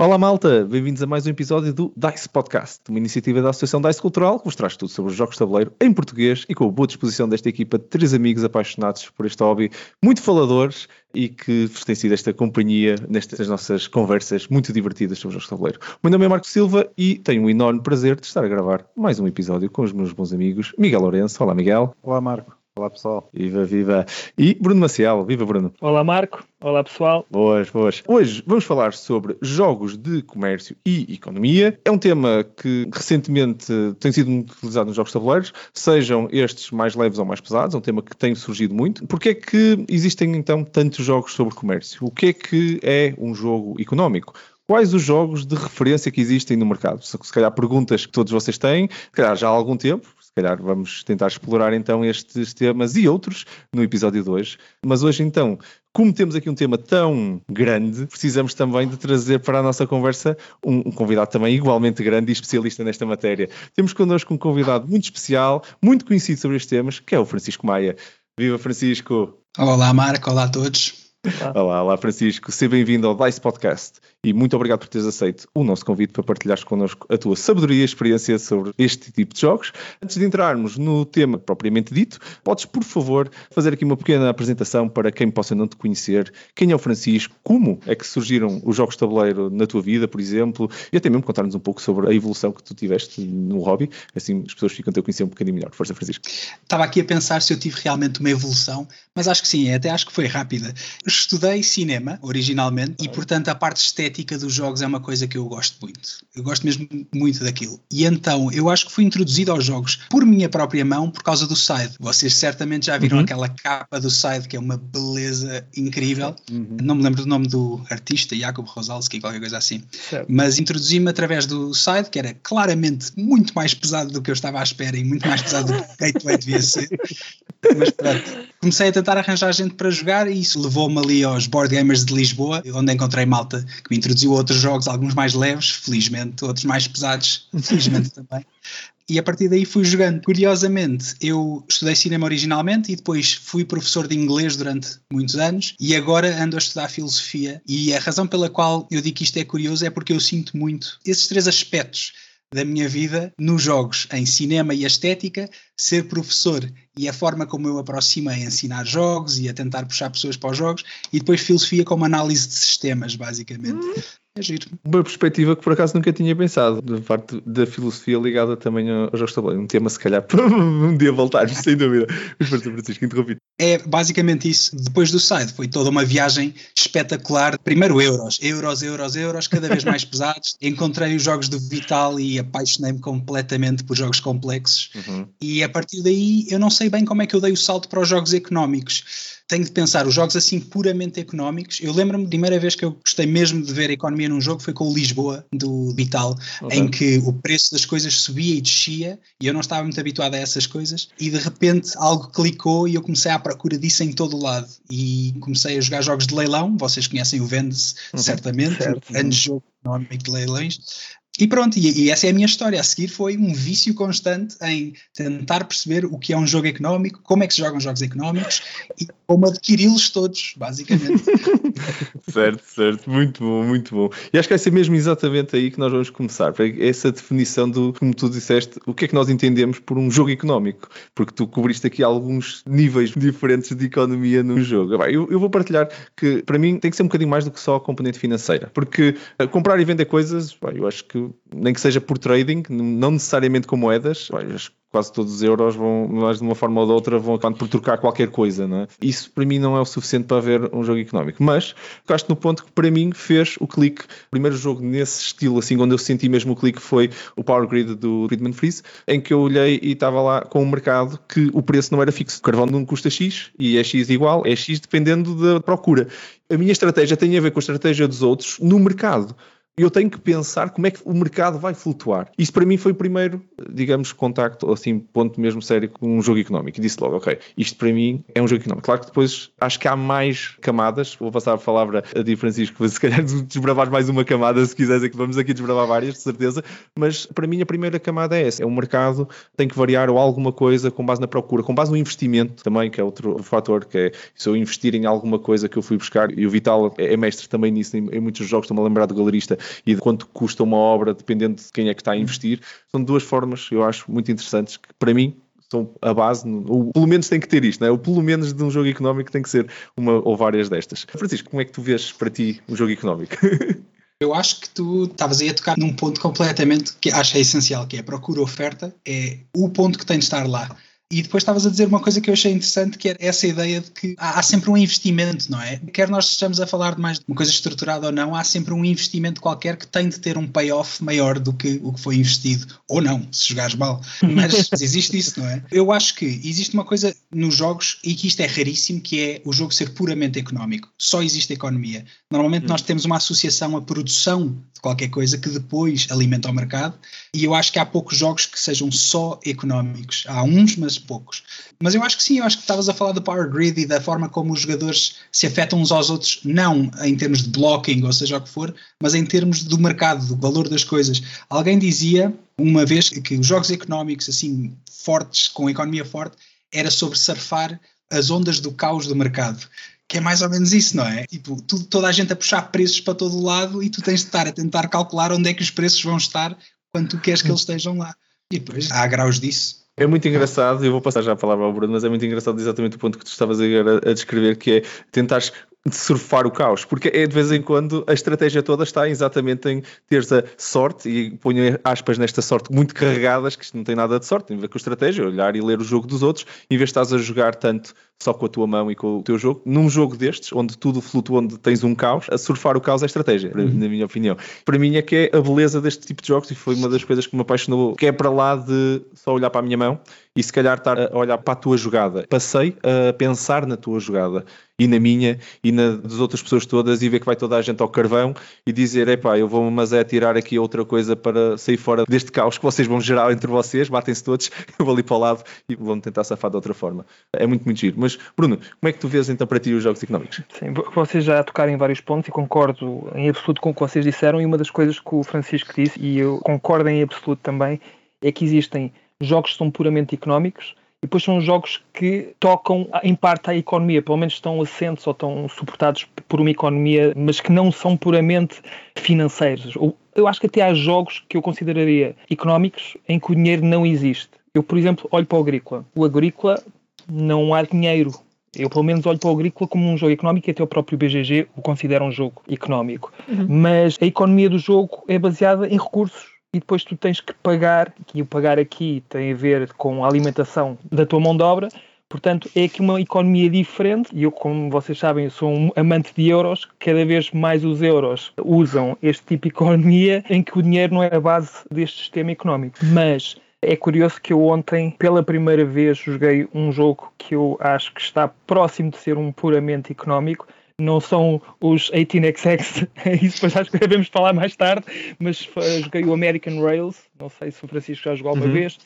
Olá malta, bem-vindos a mais um episódio do DICE Podcast, uma iniciativa da Associação DICE Cultural que vos traz tudo sobre os jogos de tabuleiro em português e com a boa disposição desta equipa de três amigos apaixonados por este hobby, muito faladores e que vos tem sido esta companhia nestas nossas conversas muito divertidas sobre os jogos de tabuleiro. O meu nome é Marco Silva e tenho um enorme prazer de estar a gravar mais um episódio com os meus bons amigos Miguel Lourenço. Olá Miguel. Olá Marco. Olá pessoal. Viva, viva. E Bruno Maciel. Viva Bruno. Olá Marco. Olá pessoal. Boas, boas. Hoje vamos falar sobre jogos de comércio e economia. É um tema que recentemente tem sido muito utilizado nos jogos de tabuleiros, sejam estes mais leves ou mais pesados, é um tema que tem surgido muito. Porquê é que existem então tantos jogos sobre comércio? O que é que é um jogo económico? quais os jogos de referência que existem no mercado? Se calhar perguntas que todos vocês têm, se calhar já há algum tempo, se calhar vamos tentar explorar então estes temas e outros no episódio de hoje. Mas hoje então, como temos aqui um tema tão grande, precisamos também de trazer para a nossa conversa um, um, convidado também igualmente grande e especialista nesta matéria. Temos connosco um convidado muito especial, muito conhecido sobre estes temas, que é o Francisco Maia. Viva Francisco! Olá Marco, olá a todos. Olá, olá Francisco, seja bem-vindo ao DICE Podcast e muito obrigado por teres aceito o nosso convite para partilhares connosco a tua sabedoria e experiência sobre este tipo de jogos. Antes de entrarmos no tema propriamente dito, podes, por favor, fazer aqui uma pequena apresentação para quem possa não te conhecer. Quem é o Francisco? Como é que surgiram os jogos de tabuleiro na tua vida, por exemplo? E até mesmo contar-nos um pouco sobre a evolução que tu tiveste no hobby, assim as pessoas ficam a te conhecer um bocadinho melhor. Força, Francisco. Estava aqui a pensar se eu tive realmente uma evolução, mas acho que sim, até acho que foi rápida estudei cinema originalmente e, portanto, a parte estética dos jogos é uma coisa que eu gosto muito. Eu gosto mesmo muito daquilo. E então, eu acho que fui introduzido aos jogos por minha própria mão por causa do Side. Vocês certamente já viram uhum. aquela capa do Side que é uma beleza incrível. Uhum. Não me lembro do nome do artista, Jacob Rosalski, qualquer coisa assim. Certo. Mas introduzi-me através do Side, que era claramente muito mais pesado do que eu estava à espera e muito mais pesado do que o Gateway devia ser. Mas pronto, comecei a tentar arranjar gente para jogar e isso levou-me ali aos Board Gamers de Lisboa, onde encontrei malta que me introduziu a outros jogos, alguns mais leves, felizmente, outros mais pesados, felizmente também. E a partir daí fui jogando. Curiosamente, eu estudei cinema originalmente e depois fui professor de inglês durante muitos anos e agora ando a estudar filosofia. E a razão pela qual eu digo que isto é curioso é porque eu sinto muito esses três aspectos da minha vida nos jogos, em cinema e estética, ser professor e a forma como eu aproximo a ensinar jogos e a tentar puxar pessoas para os jogos, e depois filosofia como análise de sistemas, basicamente. É giro. Uma perspectiva que por acaso nunca tinha pensado, da parte da filosofia ligada também aos jogos de tabuleiro. Um tema, se calhar, para um dia voltarmos, sem dúvida. Mas, Francisco, interrompi. É basicamente isso. Depois do site, foi toda uma viagem espetacular. Primeiro, euros, euros, euros, euros, cada vez mais pesados. Encontrei os jogos do Vital e apaixonei-me completamente por jogos complexos. Uhum. E a partir daí, eu não sei bem como é que eu dei o salto para os jogos económicos tenho de pensar os jogos assim puramente económicos. Eu lembro-me, a primeira vez que eu gostei mesmo de ver a economia num jogo foi com o Lisboa, do Vital, okay. em que o preço das coisas subia e descia e eu não estava muito habituado a essas coisas e de repente algo clicou e eu comecei à procura disso em todo o lado e comecei a jogar jogos de leilão. Vocês conhecem o Vendes, uhum. certamente, certo. um grande jogo económico de leilões. E pronto, e, e, essa é a minha história. A seguir foi um vício constante em tentar perceber o que é um jogo económico, como é que se jogam jogos económicos e como adquiri-los todos, basicamente. certo, certo, muito bom, muito bom. E acho que vai ser mesmo exatamente aí que nós vamos começar, essa definição do, como tu disseste, o que é que nós entendemos por um jogo económico, porque tu cobriste aqui alguns níveis diferentes de economia num jogo. Eu, eu vou partilhar que para mim tem que ser um bocadinho mais do que só a componente financeira, porque eh, comprar e vender coisas, eu acho que nem que seja por trading, não necessariamente com moedas, quase todos os euros vão, mais de uma forma ou de outra, vão acabar por trocar qualquer coisa, não é? Isso para mim não é o suficiente para haver um jogo económico. Mas tocaste no ponto que para mim fez o clique. O primeiro jogo nesse estilo, assim, onde eu senti mesmo o clique foi o Power Grid do Friedman Freeze, em que eu olhei e estava lá com um mercado que o preço não era fixo. O carvão não custa X e é X igual, é X dependendo da procura. A minha estratégia tem a ver com a estratégia dos outros no mercado eu tenho que pensar como é que o mercado vai flutuar. Isso para mim foi o primeiro, digamos, contacto, assim, ponto mesmo sério com um jogo económico. E disse logo, ok, isto para mim é um jogo económico. Claro que depois acho que há mais camadas. Vou passar a palavra a Di Francisco, se calhar desbravar mais uma camada, se quiseres, aqui, vamos aqui desbravar várias, de certeza. Mas para mim a primeira camada é essa. É o mercado tem que variar ou alguma coisa com base na procura, com base no investimento também, que é outro fator, que é se eu investir em alguma coisa que eu fui buscar, e o Vital é mestre também nisso, em, em muitos jogos, estou-me a lembrar do galerista, e de quanto custa uma obra, dependendo de quem é que está a investir. São duas formas, eu acho, muito interessantes, que para mim são a base, ou pelo menos tem que ter isto, não é? ou pelo menos de um jogo económico tem que ser uma ou várias destas. Francisco, como é que tu vês para ti um jogo económico? Eu acho que tu estavas aí a tocar num ponto completamente que acho é essencial, que é a procura-oferta, é o ponto que tem de estar lá. E depois estavas a dizer uma coisa que eu achei interessante, que era essa ideia de que há, há, sempre um investimento, não é? Quer nós estejamos a falar de mais de uma coisa estruturada ou não, há sempre um investimento qualquer que tem de ter um payoff maior do que o que foi investido. Ou não, se jogares mal. Mas, existe isso, não é? Eu acho que existe uma coisa nos jogos, e que isto é raríssimo, que é o jogo ser puramente económico. Só existe economia. Normalmente hum. nós temos uma associação à produção de qualquer coisa que depois alimenta o mercado, e eu acho que há poucos jogos que sejam só económicos. Há uns, mas poucos. Mas eu acho que sim, eu acho que estavas a falar do Power Grid e da forma como os jogadores se afetam uns aos outros, não em termos de blocking, ou seja o que for, mas em termos do mercado, do valor das coisas. Alguém dizia uma vez que os jogos económicos, assim, fortes, com economia forte, era sobre surfar as ondas do caos do mercado que é mais ou menos isso, não é? Tipo, tu, toda a gente a puxar preços para todo o lado e tu tens de estar a tentar calcular onde é que os preços vão estar quando tu queres que eles estejam lá. E depois há graus disso. É muito engraçado, eu vou passar já a palavra ao Bruno, mas é muito engraçado exatamente o ponto que tu estavas a, descrever, que é tentar surfar o caos, porque é de vez em quando a estratégia toda está exatamente em teres a sorte, e ponho aspas nesta sorte muito carregadas, que isto não tem nada de sorte, tem a ver com a estratégia, olhar e ler o jogo dos outros, em vez de estás a jogar tanto só com a tua mão e com o teu jogo, num jogo destes, onde tudo flutua, onde tens um caos, a surfar o caos é estratégia, uhum. na minha opinião. Para mim é que é a beleza deste tipo de jogos, e foi uma das coisas que me apaixonou, que é para lá de só olhar para a minha mão e se calhar estar a olhar para a tua jogada. Passei a pensar na tua jogada e na minha e na das outras pessoas todas e ver que vai toda a gente ao carvão e dizer, epá, eu vou mas é tirar aqui outra coisa para sair fora deste caos que vocês vão gerar entre vocês, batem-se todos, eu vou ali para o lado e vão tentar safar de outra forma. É muito, muito giro. Mas, Bruno, como é que tu vês então para ti os jogos económicos? Sim, vocês já tocaram em vários pontos e concordo em absoluto com o que vocês disseram e uma das coisas que o Francisco disse e eu concordo em absoluto também é que existem jogos que são puramente económicos e depois são jogos que tocam em parte à economia, pelo menos estão assentes ou estão suportados por uma economia, mas que não são puramente financeiros. Eu acho que até há jogos que eu consideraria económicos em que o dinheiro não existe. Eu, por exemplo, olho para o Agrícola. O Agrícola não há dinheiro. Eu, pelo menos, olho para o Agrícola como um jogo económico e até o próprio BGG o considera um jogo económico. Uhum. Mas a economia do jogo é baseada em recursos e depois tu tens que pagar, e o pagar aqui tem a ver com a alimentação da tua mão de obra, Portanto, é aqui uma economia diferente e eu, como vocês sabem, sou um amante de euros. Cada vez mais os euros usam este tipo de economia em que o dinheiro não é a base deste sistema económico. Mas é curioso que eu ontem, pela primeira vez, joguei um jogo que eu acho que está próximo de ser um puramente económico, não são os 18XX, isso depois acho que devemos falar mais tarde, mas joguei o American Rails, não sei se o Francisco já jogou alguma uhum. vez,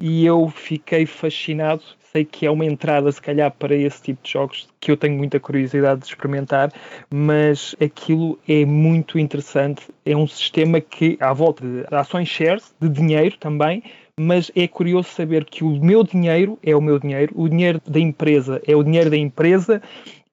e eu fiquei fascinado. Sei que é uma entrada, se calhar, para esse tipo de jogos que eu tenho muita curiosidade de experimentar, mas aquilo é muito interessante. É um sistema que, à volta de ações shares, de dinheiro também, mas é curioso saber que o meu dinheiro é o meu dinheiro, o dinheiro da empresa é o dinheiro da empresa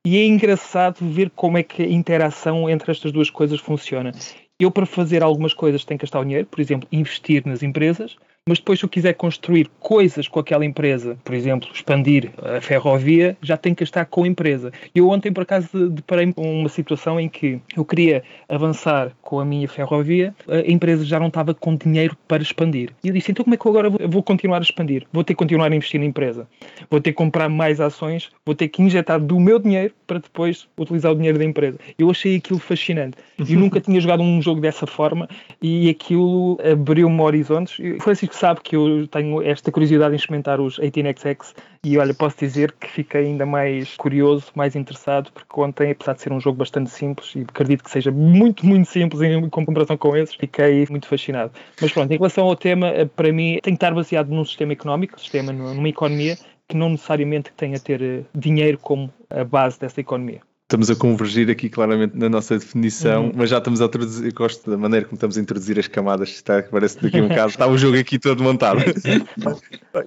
e é engraçado ver como é que a interação entre estas duas coisas funciona. Eu, para fazer algumas coisas, tenho que gastar o dinheiro, por exemplo, investir nas empresas, mas depois se eu quiser construir coisas com aquela empresa, por exemplo, expandir a ferrovia, já tenho que estar com a empresa. Eu ontem, por acaso, deparei-me com uma situação em que eu queria avançar com a minha ferrovia, a empresa já não estava com dinheiro para expandir. E eu disse, então como é que eu agora vou continuar a expandir? Vou ter que continuar a investir na empresa. Vou ter que comprar mais ações, vou ter que injetar do meu dinheiro para depois utilizar o dinheiro da empresa. Eu achei aquilo fascinante. Eu nunca tinha jogado um jogo dessa forma e aquilo abriu-me horizontes. Foi assim que sabe que eu tenho esta curiosidade em experimentar os 18XX e olha, posso dizer que fiquei ainda mais curioso, mais interessado, porque ontem, apesar de ser um jogo bastante simples, e acredito que seja muito, muito simples em comparação com esses, fiquei muito fascinado. Mas pronto, em relação ao tema, eh, para mim tem que estar baseado num sistema económico, sistema numa economia, que não necessariamente tenha a ter eh, dinheiro como a base dessa economia estamos a convergir aqui claramente na nossa definição, uhum. mas já estamos a introduzir, eu gosto da maneira como estamos a introduzir as camadas, está, parece que daqui a um bocado está o jogo aqui todo montado.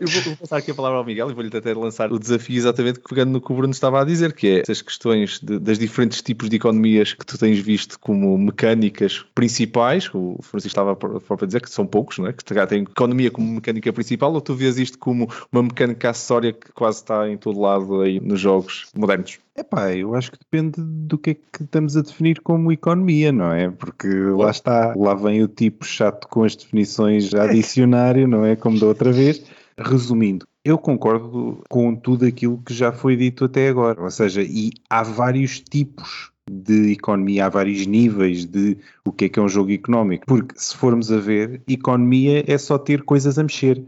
Eu vou, vou, passar aqui a palavra ao Miguel e vou-lhe até lançar o desafio exatamente pegando no que o Bruno estava a dizer, que é essas questões de, das diferentes tipos de economias que tu tens visto como mecânicas principais, o Francisco estava a dizer que são poucos, não é? que têm economia como mecânica principal, ou tu vês isto como uma mecânica acessória que quase está em todo lado aí nos jogos modernos? Epá, eu acho que depende do que é que estamos a definir como economia, não é? Porque lá está, lá vem o tipo chato com as definições a dicionário, não é? Como da outra vez. Resumindo, eu concordo com tudo aquilo que já foi dito até agora, ou seja, e há vários tipos de economia, há vários níveis de o que é que é um jogo económico, porque se formos a ver, economia é só ter coisas a mexer.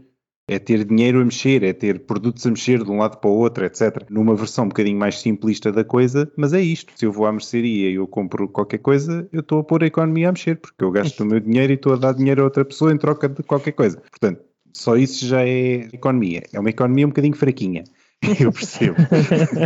É ter dinheiro a mexer, é ter produtos a mexer de um lado para o outro, etc. Numa versão um bocadinho mais simplista da coisa, mas é isto. Se eu vou à mercearia e eu compro qualquer coisa, eu estou a pôr a economia a mexer, porque eu gasto o meu dinheiro e estou a dar dinheiro a outra pessoa em troca de qualquer coisa. Portanto, só isso já é economia. É uma economia um bocadinho fraquinha. Eu percebo.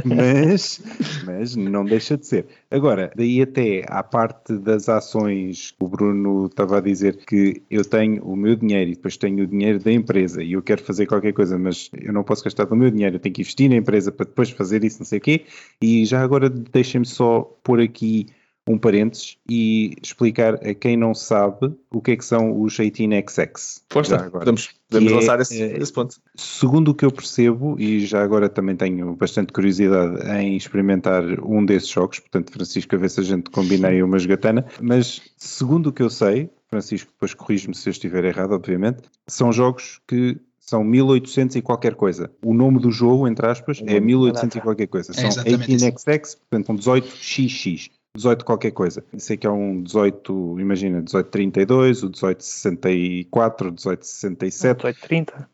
mas, mas não deixa de ser. Agora, daí até à parte das ações, o Bruno estava a dizer que eu tenho o meu dinheiro e depois tenho o dinheiro da empresa e eu quero fazer qualquer coisa, mas eu não posso gastar o meu dinheiro, eu tenho que investir na empresa para depois fazer isso, não sei o quê. E já agora deixem-me só pôr aqui um parênteses e explicar a quem não sabe o que é que são os 18XX. Força, podemos, podemos lançar é, esse, é, esse, ponto. Segundo o que eu percebo, e já agora também tenho bastante curiosidade em experimentar um desses jogos, portanto, Francisco, a ver se a gente combina aí uma jogatana, mas segundo o que eu sei, Francisco, depois corrige-me se eu estiver errado, obviamente, são jogos que são 1800 e qualquer coisa. O nome do jogo, entre aspas, é 1800 e qualquer coisa. São é 18XX, portanto, são 18XX. 18 qualquer coisa. Sei que é um 18, imagina, 1832, o 1864, o 1867. 1830.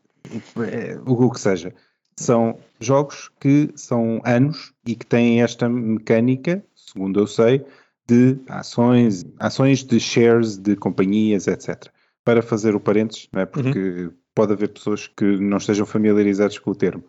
É, o que seja. São jogos que são anos e que têm esta mecânica, segundo eu sei, de ações, ações de shares de companhias, etc. Para fazer o parênteses, não é? porque uhum. pode haver pessoas que não estejam familiarizadas com o termo.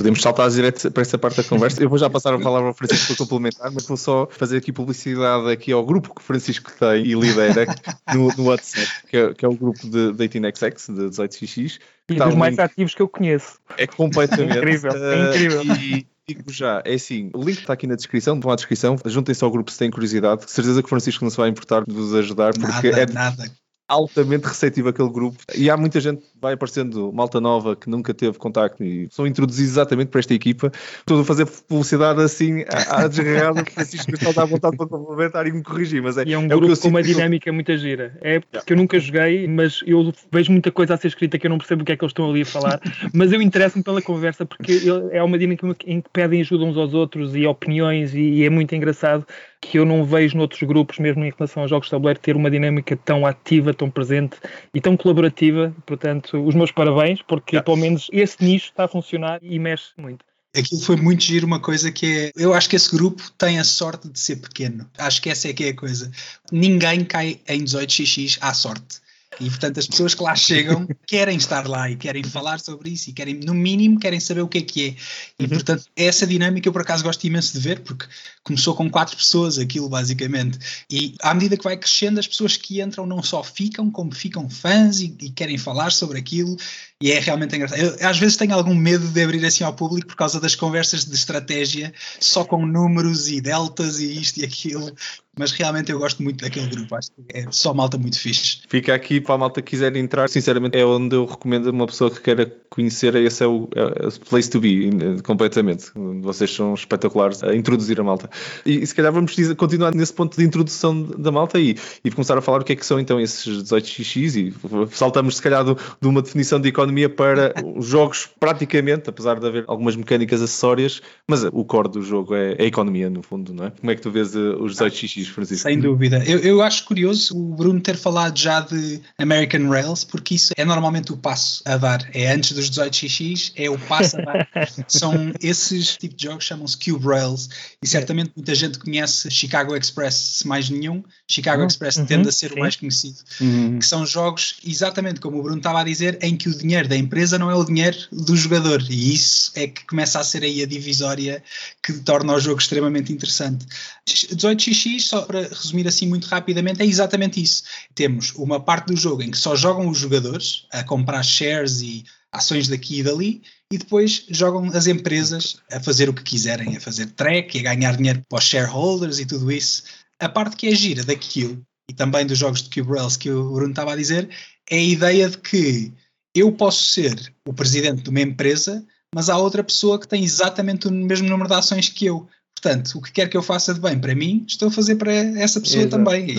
Podemos saltar direto para essa parte da conversa. Eu vou já passar a palavra ao Francisco para complementar, mas vou só fazer aqui publicidade aqui ao grupo que o Francisco tem e lidera no, no WhatsApp, que é, que é, o grupo de 18XX, de 18XX. E dos mais link, ativos que eu conheço. É completamente. é incrível, é incrível. E, digo já, é assim, o link está aqui na descrição, vão à descrição, juntem-se ao grupo se têm curiosidade, certeza que o Francisco não se vai importar de vos ajudar, porque nada, é, nada altamente receptivo aquele grupo e há muita gente que vai aparecendo malta nova que nunca teve contacto e são introduzidos exatamente para esta equipa. Estou a fazer publicidade assim à desgarrada, Francisco está à vontade para complementar e me corrigir, mas é, e é um é grupo com uma dinâmica muito gira. É porque yeah. eu nunca joguei, mas eu vejo muita coisa a ser escrita que eu não percebo o que é que eles estão ali a falar, mas eu interesso-me pela conversa porque é uma dinâmica em que pedem ajuda uns aos outros e opiniões e é muito engraçado que eu não vejo noutros grupos, mesmo em relação aos jogos de tabuleiro, ter uma dinâmica tão ativa, tão presente e tão colaborativa. Portanto, os meus parabéns, porque pelo menos esse nicho está a funcionar e mexe muito. Aquilo foi muito giro, uma coisa que é. Eu acho que esse grupo tem a sorte de ser pequeno. Acho que essa é que é a coisa. Ninguém cai em 18xx à sorte. E portanto as pessoas que lá chegam querem estar lá e querem falar sobre isso e querem, no mínimo, querem saber o que é que é. E uhum. portanto essa dinâmica eu por acaso gosto imenso de ver, porque começou com quatro pessoas aquilo basicamente. E à medida que vai crescendo, as pessoas que entram não só ficam, como ficam fãs e, e querem falar sobre aquilo. E é realmente engraçado. Eu, às vezes tenho algum medo de abrir assim ao público por causa das conversas de estratégia, só com números e deltas e isto e aquilo mas realmente eu gosto muito daquele grupo, acho que é só malta muito fixe. Fica aqui para a malta que quiser entrar, sinceramente é onde eu recomendo uma pessoa que queira conhecer, esse é o, é o place to be, completamente. Vocês são espetaculares a introduzir a malta. E, e se calhar vamos continuar nesse ponto de introdução da malta e, e começar a falar o que é que são então esses 18xx e saltamos se calhar do, de uma definição de economia para os jogos praticamente, apesar de haver algumas mecânicas acessórias, mas o core do jogo é, é a economia no fundo, não é? Como é que tu vês eh, os 18xx? Francisco. Sem dúvida. Eu, eu acho curioso o Bruno ter falado já de American Rails, porque isso é normalmente o passo a dar. É antes dos 18xx, é o passo a dar. São esses tipos de jogos chamam-se Cube Rails e certamente muita gente conhece Chicago Express, se mais nenhum. Chicago uhum. Express uhum. tende a ser Sim. o mais conhecido. Uhum. Que são jogos, exatamente como o Bruno estava a dizer, em que o dinheiro da empresa não é o dinheiro do jogador. E isso é que começa a ser aí a divisória que torna o jogo extremamente interessante. 18xx só para resumir assim muito rapidamente, é exatamente isso. Temos uma parte do jogo em que só jogam os jogadores a comprar shares e ações daqui e dali, e depois jogam as empresas a fazer o que quiserem, a fazer track a ganhar dinheiro para os shareholders e tudo isso. A parte que é gira daquilo, e também dos jogos de Cube Rails que o Bruno estava a dizer, é a ideia de que eu posso ser o presidente de uma empresa, mas há outra pessoa que tem exatamente o mesmo número de ações que eu. Portanto, o que quer que eu faça de bem para mim, estou a fazer para essa pessoa Exato, também.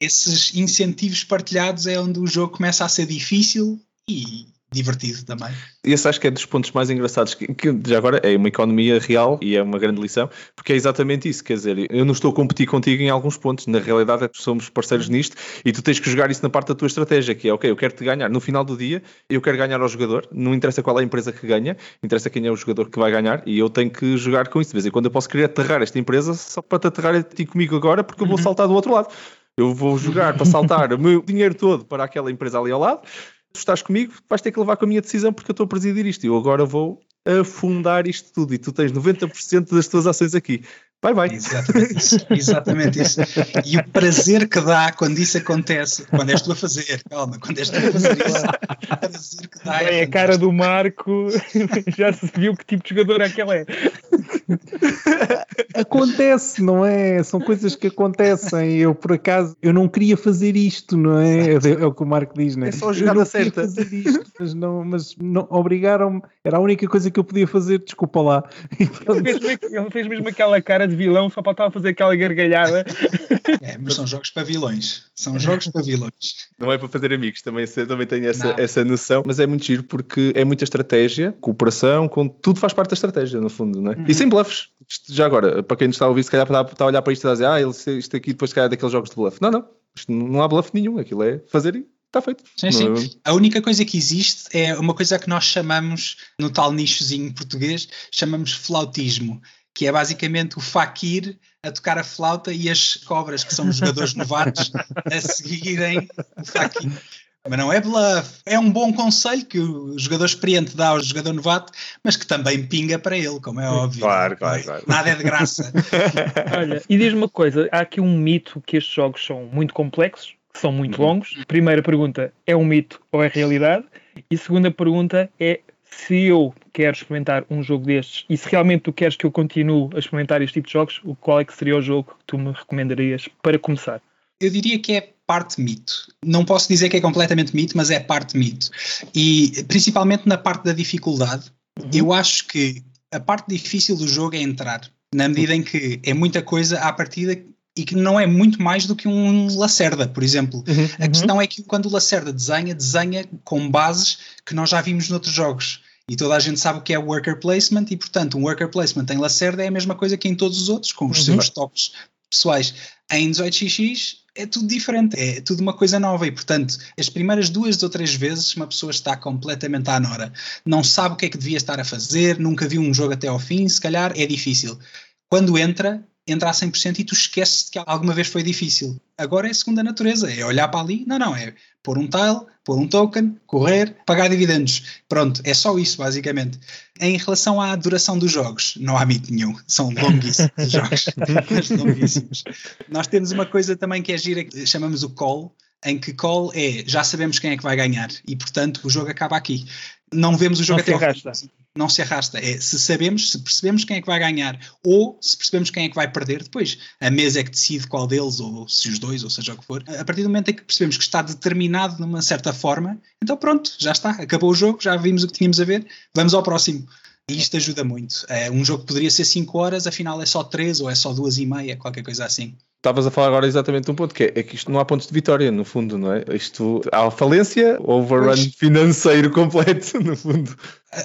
Esses incentivos partilhados é onde o jogo começa a ser difícil e divertido também. Esse acho que é dos pontos mais engraçados, que, que, já agora é uma economia real e é uma grande lição, porque é exatamente isso, quer dizer, eu não estou a competir contigo em alguns pontos, na realidade é que somos parceiros nisto e tu tens que jogar isso na parte da tua estratégia, que é, ok, eu quero te ganhar, no final do dia eu quero ganhar ao jogador, não interessa qual é a empresa que ganha, interessa quem é o jogador que vai ganhar e eu tenho que jogar com isso, de vez em quando eu posso querer aterrar esta empresa só para te aterrar a ti comigo agora, porque eu vou saltar do outro lado. Eu vou jogar para saltar o meu dinheiro todo para aquela empresa ali ao lado, tu estás comigo, vais ter que levar com a minha decisão porque eu estou a presidir isto. Eu agora vou afundar isto tudo e tu tens 90% das tuas ações aqui. Vai, vai. Exatamente isso. Exatamente isso. E o prazer que dá quando isso acontece, quando és tu a fazer, calma, quando és tu a fazer isso, o prazer que dá. É, é a cara do Marco, já se viu que tipo de jogador aquele é. Acontece, não é? São coisas que acontecem. Eu, por acaso, eu não queria fazer isto, não é? É o que o Marco diz, não é? É só jogar eu a certa. fazer isto, mas não, mas não obrigaram-me. Era a única coisa que eu podia fazer, desculpa lá. Ele fez, mesmo- ele fez mesmo aquela cara de vilão só para estar a fazer aquela gargalhada. É, mas são jogos para vilões. São jogos para vilões. Não é para fazer amigos, também, também tenho essa, essa noção, mas é muito giro porque é muita estratégia, cooperação, com, tudo faz parte da estratégia, no fundo, não é? E sem bluffs. Isto, já agora, para quem nos está a ouvir, se calhar está, a olhar para isto e está a dizer, ah, ele- isto aqui depois se calhar é daqueles jogos de bluff. Não, não. Isto não há bluff nenhum, aquilo é fazer e está feito. Sim, sim. é- A única coisa que existe é uma coisa que nós chamamos, no tal nichozinho português, chamamos flautismo, que é basicamente o faquir a tocar a flauta e as cobras, que são os jogadores novatos, a seguirem o faquir. Mas não é bluff. É um bom conselho que o jogador experiente dá ao jogador novato, mas que também pinga para ele, como é óbvio. Claro, claro, claro. Nada é de graça. Olha, e diz-me uma coisa: há aqui um mito que estes jogos são muito complexos, que são muito Uhum. longos. Primeira pergunta: é um mito ou é realidade? E segunda pergunta é se eu quero experimentar um jogo destes e se realmente tu queres que eu continue a experimentar este tipo de jogos, qual é que seria o jogo que tu me recomendarias para começar? Eu diria que é parte mito. Não posso dizer que é completamente mito, mas é parte mito. E principalmente na parte da dificuldade, eu acho que a parte difícil do jogo é entrar, na medida em que é muita coisa à partida e que não é muito mais do que um Lacerda, por exemplo. A questão é que quando o Lacerda desenha, desenha com bases que nós já vimos noutros jogos. E toda a gente sabe o que é worker placement, e portanto, um worker placement em Lacerda é a mesma coisa que em todos os outros, com os Uhum. seus toques pessoais. Em 18xx é tudo diferente, é tudo uma coisa nova e, portanto, as primeiras duas ou três vezes uma pessoa está completamente à nora. Não sabe o que é que devia estar a fazer, nunca viu um jogo até ao fim, se calhar é difícil. Quando entra, entra a 100% e tu esqueces de que alguma vez foi difícil. Agora é segunda natureza, é olhar para ali, não, não, é pôr um tile, pôr um token, correr, pagar dividendos. Pronto, é só isso, basicamente. Em relação à duração dos jogos, não há mito nenhum. São longuíssimos os jogos. Longuíssimos. Nós temos uma coisa também que é gira, que chamamos o call, em que call é já sabemos quem é que vai ganhar e, portanto, o jogo acaba aqui. Não vemos o jogo Não se até ao arrasta. fim. Não se arrasta. É se sabemos, se percebemos quem é que vai ganhar ou se percebemos quem é que vai perder, depois a mesa é que decide qual deles, ou se os dois, ou seja o que for. A partir do momento em que percebemos que está determinado de uma certa forma, então pronto, já está, acabou o jogo, já vimos o que tínhamos a ver, vamos ao próximo. E isto ajuda muito. É, um jogo poderia ser 5 horas, afinal é só 3 ou é só 2 e meia, qualquer coisa assim. Estavas a falar agora exatamente de um ponto, que é, é que isto não há pontos de vitória, no fundo, não é? Isto há falência, overrun Pois. financeiro completo, no fundo.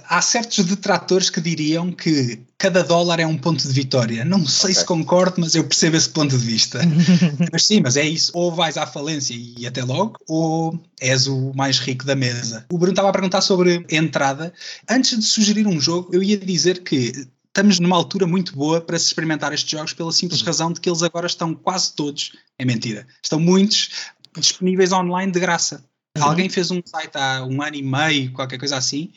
Há certos detratores que diriam que cada dólar é um ponto de vitória. Não sei se Ok. concordo, mas eu percebo esse ponto de vista. mas sim, mas é isso. Ou vais à falência e até logo, ou és o mais rico da mesa. O Bruno estava a perguntar sobre entrada. Antes de sugerir um jogo, eu ia dizer que estamos numa altura muito boa para se experimentar estes jogos pela simples razão de que eles agora estão quase todos, é mentira, estão muitos disponíveis online de graça. Alguém fez um site há um ano e meio, qualquer coisa assim,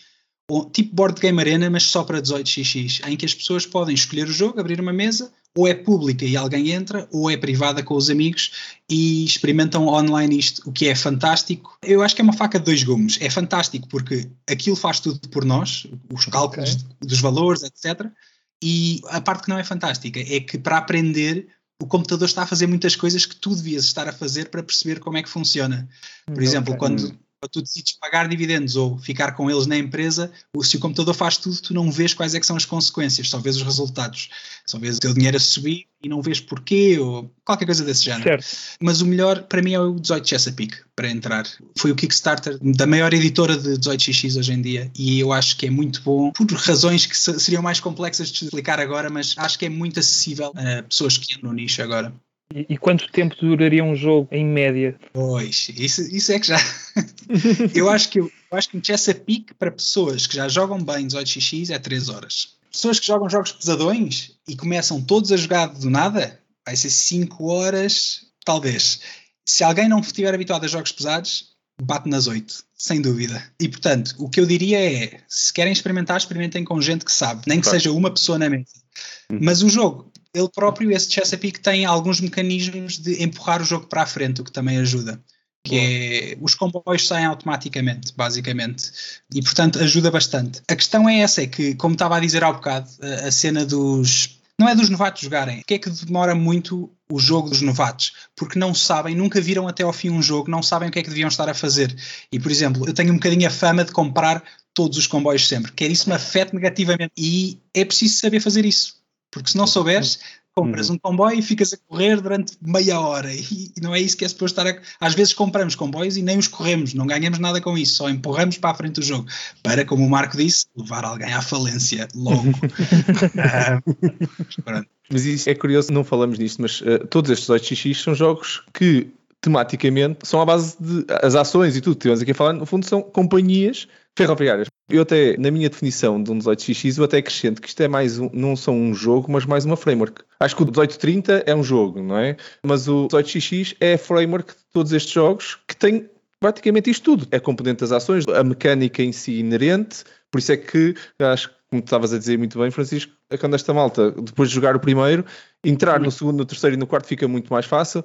tipo Board Game Arena, mas só para 18xx, em que as pessoas podem escolher o jogo, abrir uma mesa, ou é pública e alguém entra, ou é privada com os amigos e experimentam online isto, o que é fantástico. Eu acho que é uma faca de dois gumes. É fantástico porque aquilo faz tudo por nós, os cálculos okay. dos valores, etc. E a parte que não é fantástica é que para aprender o computador está a fazer muitas coisas que tu devias estar a fazer para perceber como é que funciona. Por exemplo, okay. quando tu decides pagar dividendos ou ficar com eles na empresa, se o computador faz tudo, tu não vês quais é que são as consequências, só vês os resultados, só vês o teu dinheiro a subir e não vês porquê ou qualquer coisa desse género. Certo. Mas o melhor para mim é o 18 Chesapeake para entrar. Foi o Kickstarter da maior editora de 18xx hoje em dia e eu acho que é muito bom por razões que seriam mais complexas de explicar agora, mas acho que é muito acessível a pessoas que entram no nicho agora. E, e, quanto tempo duraria um jogo em média? Pois, isso, isso é que já. Eu acho que eu, acho que um Chesapeake para pessoas que já jogam bem 18xx é 3 horas. Pessoas que jogam jogos pesadões e começam todos a jogar do nada, vai ser 5 horas, talvez. Se alguém não estiver habituado a jogos pesados, bate nas 8, sem dúvida. E portanto, o que eu diria é: se querem experimentar, experimentem com gente que sabe, nem que claro. seja uma pessoa na mesa. Uhum. Mas o jogo ele próprio, esse Chesapeake, tem alguns mecanismos de empurrar o jogo para a frente, o que também ajuda. Que é, os comboios saem automaticamente, basicamente, e portanto ajuda bastante. A questão é essa: é que, como estava a dizer há bocado, a, a cena dos. Não é dos novatos jogarem. O que é que demora muito o jogo dos novatos? Porque não sabem, nunca viram até ao fim um jogo, não sabem o que é que deviam estar a fazer. E, por exemplo, eu tenho um bocadinho a fama de comprar todos os comboios sempre. Quer isso me afete negativamente. E é preciso saber fazer isso. Porque se não souberes, compras uhum. um comboio e ficas a correr durante meia hora e, não é isso que é suposto estar a... Às vezes compramos comboios e nem os corremos, não ganhamos nada com isso, só empurramos para a frente do jogo para, como o Marco disse, levar alguém à falência logo. mas isso é curioso, não falamos nisto, mas uh, todos estes 8xx são jogos que tematicamente são à base de as ações e tudo que tivemos aqui a falar, no fundo são companhias ferroviárias. Eu até, na minha definição de um 18xx, eu até acrescento que isto é mais um, não são um jogo, mas mais uma framework. Acho que o 1830 é um jogo, não é? Mas o 18xx é a framework de todos estes jogos que tem praticamente isto tudo. É componente das ações, a mecânica em si inerente, por isso é que acho que como estavas a dizer muito bem, Francisco, é quando esta malta, depois de jogar o primeiro, entrar no segundo, no terceiro e no quarto fica muito mais fácil.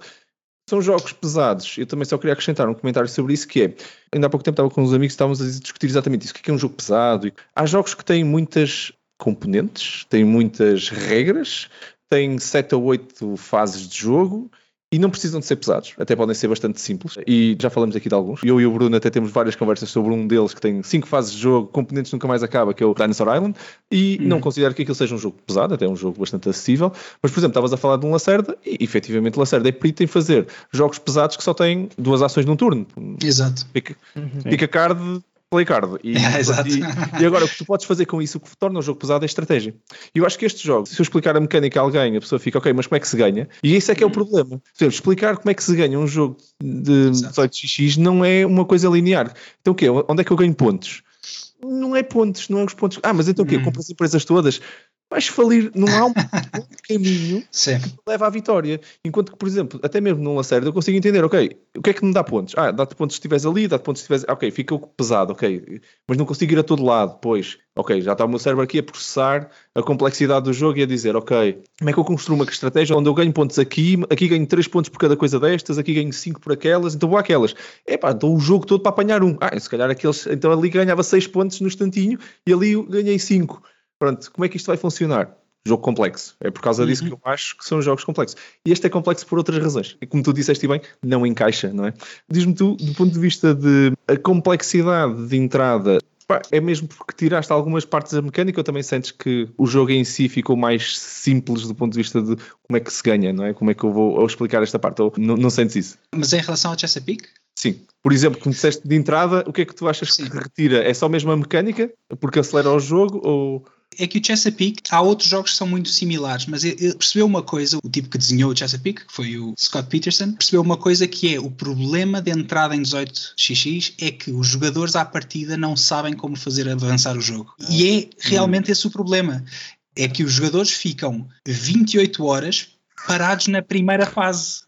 São jogos pesados. Eu também só queria acrescentar um comentário sobre isso, que é, ainda há pouco tempo estava com uns amigos e estávamos a discutir exatamente isso. O que é um jogo pesado? Há jogos que têm muitas componentes, têm muitas regras, têm 7 ou 8 fases de jogo e não precisam de ser pesados, até podem ser bastante simples. E já falamos aqui de alguns. Eu e o Bruno até temos várias conversas sobre um deles que tem cinco fases de jogo, componentes nunca mais acaba, que é o Dinosaur Island. E hum. não considero que aquilo seja um jogo pesado, até é um jogo bastante acessível. Mas, por exemplo, estavas a falar de um Lacerda e efetivamente o Lacerda é perito em fazer jogos pesados que só têm duas ações num turno. Exato. Pica, uhum. pica card, play card. E, e, e, agora o que tu podes fazer com isso, o que torna o jogo pesado é a estratégia. E eu acho que este jogo, se eu explicar a mecânica a alguém, a pessoa fica, ok, mas como é que se ganha? E isso é que é o uhum. problema. Exemplo, explicar como é que se ganha um jogo de 18xx não é uma coisa linear. Então o quê? Onde é que eu ganho pontos? Não é pontos, não é os pontos. Ah, mas então o quê? Hum. Compro as empresas todas? Vais falir, não há um caminho Sim. que te leva à vitória. Enquanto que, por exemplo, até mesmo num Lacerda eu consigo entender, ok, o que é que me dá pontos? Ah, dá-te pontos se estiveres ali, dá-te pontos se estiveres. Ok, fica pesado, ok, mas não consigo ir a todo lado, pois, ok, já está o meu cérebro aqui a processar a complexidade do jogo e a dizer, ok, como é que eu construo uma estratégia onde eu ganho pontos aqui, aqui ganho 3 pontos por cada coisa destas, aqui ganho 5 por aquelas, então vou àquelas. É pá, então o jogo todo para apanhar um. Ah, se calhar aqueles, então ali ganhava 6 pontos no instantinho e ali ganhei 5. Pronto, como é que isto vai funcionar? Jogo complexo. É por causa disso uhum. que eu acho que são jogos complexos. E este é complexo por outras razões. E como tu disseste bem, não encaixa, não é? Diz-me tu, do ponto de vista de a complexidade de entrada, é mesmo porque tiraste algumas partes da mecânica ou também sentes que o jogo em si ficou mais simples do ponto de vista de como é que se ganha, não é? Como é que eu vou explicar esta parte? Ou não, não sentes isso? Mas em relação ao Chesapeake? Sim. Por exemplo, como disseste de entrada, o que é que tu achas Sim. que retira? É só mesmo a mecânica? Porque acelera o jogo? Ou é que o Chesapeake, há outros jogos que são muito similares, mas ele percebeu uma coisa, o tipo que desenhou o Chesapeake, que foi o Scott Peterson, percebeu uma coisa que é o problema de entrada em 18xx é que os jogadores à partida não sabem como fazer avançar o jogo. E é realmente esse o problema. É que os jogadores ficam 28 horas parados na primeira fase.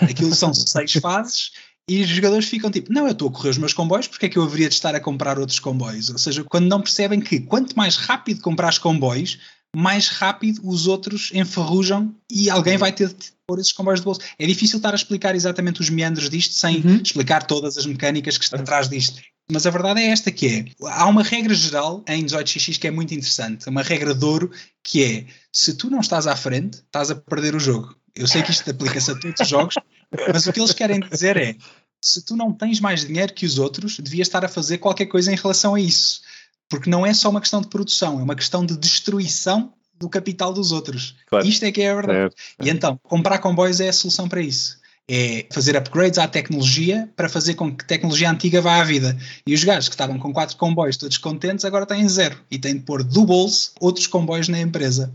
Aquilo são seis fases e os jogadores ficam tipo, não, eu estou a correr os meus comboios, porque é que eu haveria de estar a comprar outros comboios? Ou seja, quando não percebem que quanto mais rápido comprares comboios, mais rápido os outros enferrujam e alguém vai ter de pôr esses comboios de bolso. É difícil estar a explicar exatamente os meandros disto sem uhum. explicar todas as mecânicas que estão atrás disto. Mas a verdade é esta que é, há uma regra geral em 18xx que é muito interessante, uma regra de ouro que é, se tu não estás à frente, estás a perder o jogo. Eu sei que isto aplica-se a todos os jogos, mas o que eles querem dizer é, se tu não tens mais dinheiro que os outros, devias estar a fazer qualquer coisa em relação a isso. Porque não é só uma questão de produção, é uma questão de destruição do capital dos outros. Claro. Isto é que é a verdade. É, é. E então, comprar comboios é a solução para isso é fazer upgrades à tecnologia para fazer com que a tecnologia antiga vá à vida. E os gajos que estavam com quatro comboios todos contentes agora têm zero e têm de pôr do bolso outros comboios na empresa.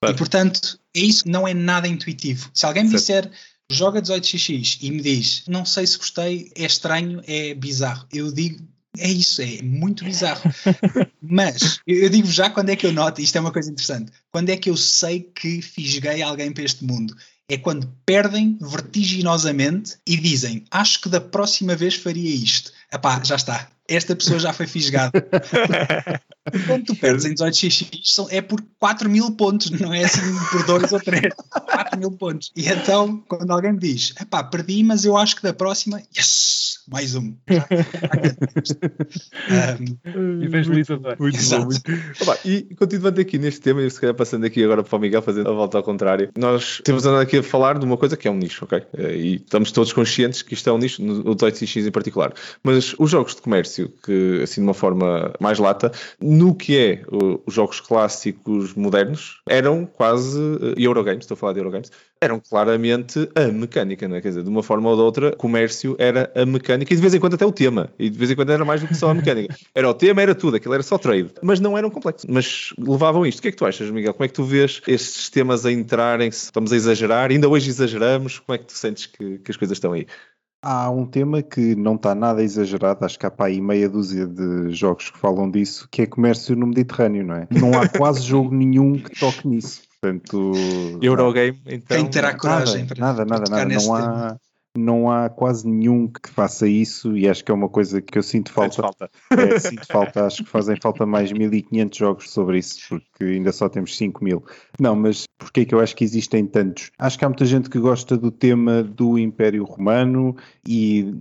Claro. E portanto, é isso não é nada intuitivo. Se alguém me disser joga 18xx e me diz não sei se gostei, é estranho, é bizarro, eu digo é isso, é muito bizarro. Mas eu digo já quando é que eu noto, isto é uma coisa interessante, quando é que eu sei que fisguei alguém para este mundo é quando perdem vertiginosamente e dizem: Acho que da próxima vez faria isto. Epá, já está. Esta pessoa já foi fisgada. quando tu perdes em 18xx é por 4 mil pontos, não é assim por 2 ou 3. 4 mil pontos. E então, quando alguém me diz: Epá, perdi, mas eu acho que da próxima, yes! Mais um. um e fez muito, muito, bom, muito. Opa, e continuando aqui neste tema, e se calhar passando aqui agora para o Miguel, fazendo a volta ao contrário, nós temos andado aqui a falar de uma coisa que é um nicho, ok? Eh, e estamos todos conscientes que isto é um nicho, o 18x em particular. Mas os jogos de comércio, que assim de uma forma mais lata, no que é os jogos clássicos modernos, eram quase uh, Eurogames, estou a falar de Eurogames, eram claramente a mecânica, não é? Quer dizer, de uma forma ou de outra, comércio era a mecânica e de vez em quando até o tema. E de vez em quando era mais do que só a mecânica. Era o tema, era tudo, aquilo era só trade. Mas não eram complexos. Mas levavam isto. O que é que tu achas, Miguel? Como é que tu vês estes temas a entrarem? Estamos a exagerar? Ainda hoje exageramos? Como é que tu sentes que, que as coisas estão aí? Há um tema que não está nada exagerado, acho que há para aí meia dúzia de jogos que falam disso, que é comércio no Mediterrâneo, não é? Não há quase jogo nenhum que toque nisso. Portanto, Eurogame, então. Quem terá coragem nada, para, nada, nada, nada. Não há, não há quase nenhum que faça isso e acho que é uma coisa que eu sinto falta. falta. É, sinto falta, acho que fazem falta mais 1500 jogos sobre isso, porque ainda só temos 5000. Não, mas porquê é que eu acho que existem tantos? Acho que há muita gente que gosta do tema do Império Romano e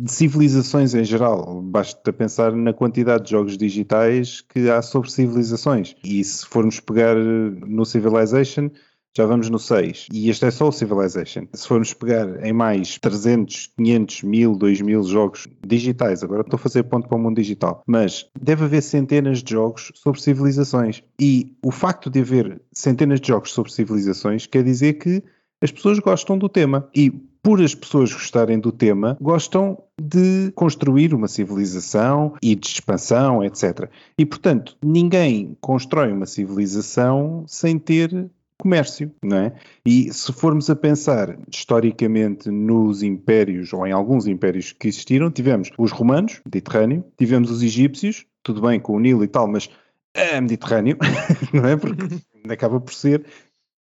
de civilizações em geral. Basta pensar na quantidade de jogos digitais que há sobre civilizações. E se formos pegar no Civilization, já vamos no 6. E este é só o Civilization. Se formos pegar em mais 300, 500, 1000, 2000 jogos digitais, agora estou a fazer ponto para o mundo digital, mas deve haver centenas de jogos sobre civilizações. E o facto de haver centenas de jogos sobre civilizações quer dizer que as pessoas gostam do tema. E por as pessoas gostarem do tema, gostam de construir uma civilização e de expansão, etc. E, portanto, ninguém constrói uma civilização sem ter comércio, não é? E se formos a pensar historicamente nos impérios, ou em alguns impérios que existiram, tivemos os romanos, Mediterrâneo, tivemos os egípcios, tudo bem com o Nilo e tal, mas é Mediterrâneo, não é? Porque acaba por ser.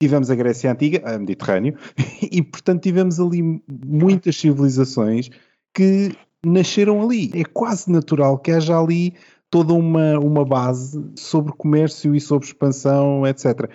Tivemos a Grécia Antiga, a Mediterrâneo, e portanto tivemos ali muitas civilizações que nasceram ali. É quase natural que haja ali toda uma, uma base sobre comércio e sobre expansão, etc.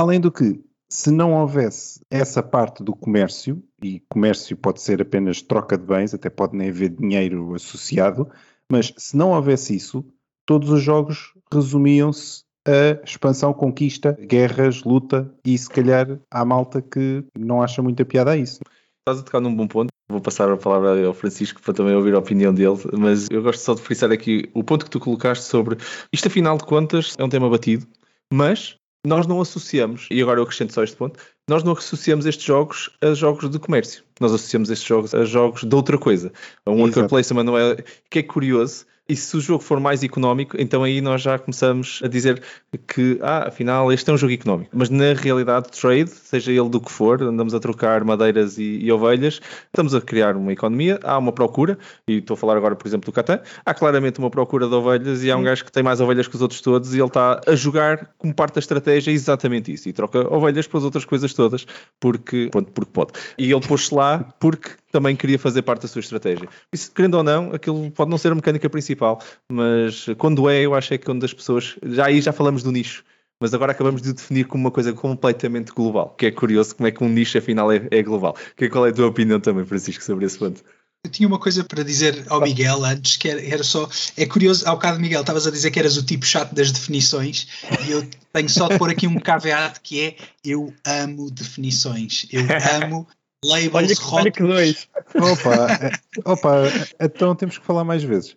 Além do que, se não houvesse essa parte do comércio, e comércio pode ser apenas troca de bens, até pode nem haver dinheiro associado, mas se não houvesse isso, todos os jogos resumiam-se a expansão, conquista, guerras, luta, e se calhar há malta que não acha muita piada a isso. Estás a tocar num bom ponto. Vou passar a palavra ao Francisco para também ouvir a opinião dele, mas eu gosto só de frisar aqui o ponto que tu colocaste sobre isto, afinal de contas, é um tema batido, mas nós não associamos, e agora eu acrescento só este ponto, nós não associamos estes jogos a jogos de comércio. Nós associamos estes jogos a jogos de outra coisa. A um worker placement não é. que é curioso e se o jogo for mais económico, então aí nós já começamos a dizer que, ah, afinal, este é um jogo económico. Mas na realidade, trade, seja ele do que for, andamos a trocar madeiras e, e ovelhas, estamos a criar uma economia, há uma procura, e estou a falar agora, por exemplo, do Catan, há claramente uma procura de ovelhas e há um gajo que tem mais ovelhas que os outros todos e ele está a jogar como parte da estratégia exatamente isso. E troca ovelhas pelas outras coisas todas, porque, pronto, porque pode. E ele pôs-se lá porque também queria fazer parte da sua estratégia. Isso, querendo ou não, aquilo pode não ser a mecânica principal, mas quando é, eu acho é que quando as pessoas. Já aí já falamos do nicho. mas agora acabamos de definir como uma coisa completamente global, que é curioso como é que um nicho afinal é, é global. Que, qual é a tua opinião também, Francisco, sobre esse ponto? Eu tinha uma coisa para dizer ao Miguel antes, que era, era só. É curioso, ao bocado, Miguel, estavas a dizer que eras o tipo chato das definições, e eu tenho só de pôr aqui um caveat que é: eu amo definições, eu amo labels, olha, que, olha que. Opa, opa, então temos que falar mais vezes.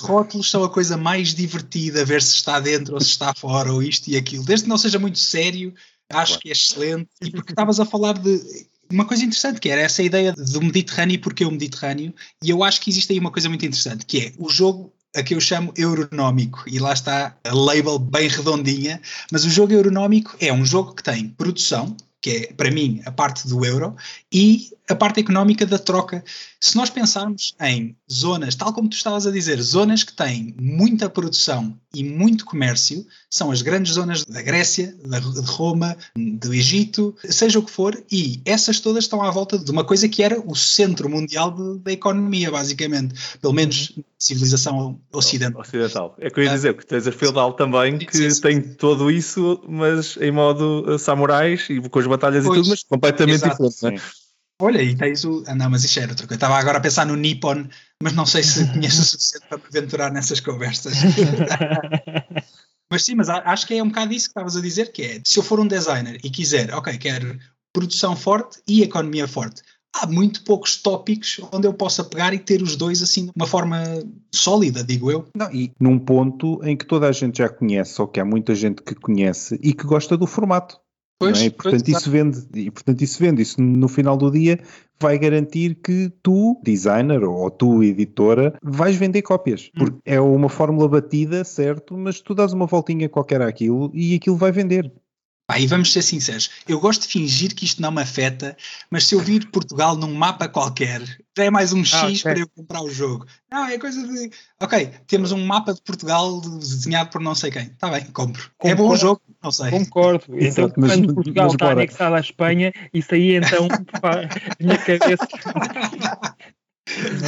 Rótulos são a coisa mais divertida, ver se está dentro ou se está fora, ou isto e aquilo. Desde que não seja muito sério, acho claro. que é excelente. E porque estavas a falar de uma coisa interessante que era essa ideia do Mediterrâneo e porquê o Mediterrâneo, e eu acho que existe aí uma coisa muito interessante, que é o jogo a que eu chamo euronómico, e lá está a label bem redondinha, mas o jogo euronómico é um jogo que tem produção, que é, para mim, a parte do euro, e a parte económica da troca. Se nós pensarmos em zonas, tal como tu estavas a dizer, zonas que têm muita produção e muito comércio, são as grandes zonas da Grécia, de Roma, do Egito, seja o que for, e essas todas estão à volta de uma coisa que era o centro mundial de, da economia, basicamente, pelo menos civilização ocidental. Ocidental. É que eu ia dizer, que tens a feudal também, que sim, sim, tem todo isso, mas em modo uh, samurais e com as batalhas pois, e tudo, mas completamente Exato, diferente. Olha, e tens o. Ah, não, mas isto era outra coisa. Estava agora a pensar no Nippon, mas não sei se conheço o suficiente para me aventurar nessas conversas. mas sim, mas acho que é um bocado isso que estavas a dizer, que é, se eu for um designer e quiser, ok, quero produção forte e economia forte, há muito poucos tópicos onde eu possa pegar e ter os dois assim de uma forma sólida, digo eu. Não, e num ponto em que toda a gente já conhece, ou que há muita gente que conhece e que gosta do formato. Pois, é? e, portanto, pois, isso vende, e portanto isso vende, isso no final do dia vai garantir que tu, designer ou tu, editora, vais vender cópias. Hum. Porque é uma fórmula batida, certo, mas tu dás uma voltinha qualquer àquilo e aquilo vai vender. Ah, e vamos ser sinceros, eu gosto de fingir que isto não me afeta, mas se eu vir Portugal num mapa qualquer, é mais um X ah, okay. para eu comprar o jogo. Não, é coisa de. Ok, temos um mapa de Portugal desenhado por não sei quem. Está bem, compro. Concordo, é bom o jogo, não sei. Concordo. Então, mas, quando Portugal está anexado à Espanha, isso aí então, pá, minha cabeça.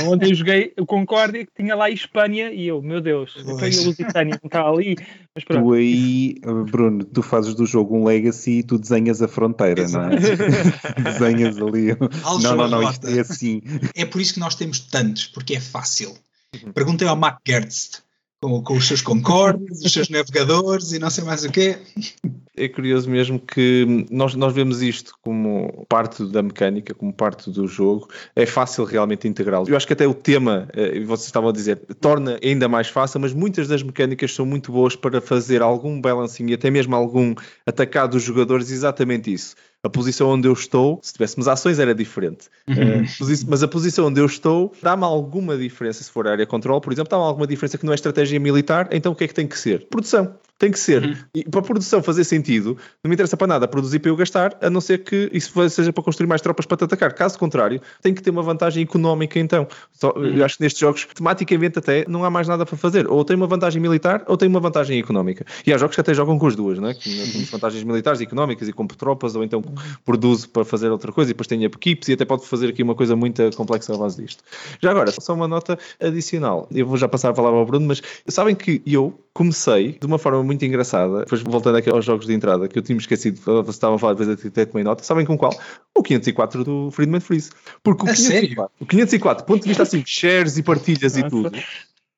Onde eu joguei o Concórdia que tinha lá Espanha e eu, meu Deus, foi a Lusitânia, não está ali. Mas pronto. Tu aí, Bruno, tu fazes do jogo um legacy e tu desenhas a fronteira, Exato. não é? desenhas ali. não, não, não, isto é assim. É por isso que nós temos tantos, porque é fácil. Perguntei ao Mac Gertz com, com os seus concordes, os seus navegadores e não sei mais o quê. É curioso mesmo que nós, nós vemos isto como parte da mecânica, como parte do jogo. É fácil realmente integrá-lo. Eu acho que até o tema, eh, vocês estavam a dizer, torna ainda mais fácil, mas muitas das mecânicas são muito boas para fazer algum balancing e até mesmo algum atacar dos jogadores, exatamente isso a posição onde eu estou, se tivéssemos ações era diferente. Uhum. Uh, mas a posição onde eu estou dá-me alguma diferença, se for área control, por exemplo, dá-me alguma diferença que não é estratégia militar, então o que é que tem que ser? Produção. Tem que ser. Uhum. E para a produção fazer sentido, não me interessa para nada produzir para eu gastar, a não ser que isso seja para construir mais tropas para te atacar. Caso contrário, tem que ter uma vantagem económica então. Só, uhum. Eu acho que nestes jogos, tematicamente até, não há mais nada para fazer. Ou tem uma vantagem militar, ou tem uma vantagem económica. E há jogos que até jogam com as duas, não é? Com, vantagens militares e económicas e com tropas, ou então produz para fazer outra coisa e depois tem equipes e até pode fazer aqui uma coisa muito complexa à base disto. Já agora, só uma nota adicional. Eu vou já passar a palavra ao Bruno, mas sabem que eu comecei de uma forma muito engraçada, depois voltando aqui aos jogos de entrada, que eu tinha esquecido, vocês estavam a falar, depois até tomei nota, sabem com qual? O 504 do Friedman Freeze. Porque o, 504, o 504, ponto de vista assim, shares e partilhas e tudo,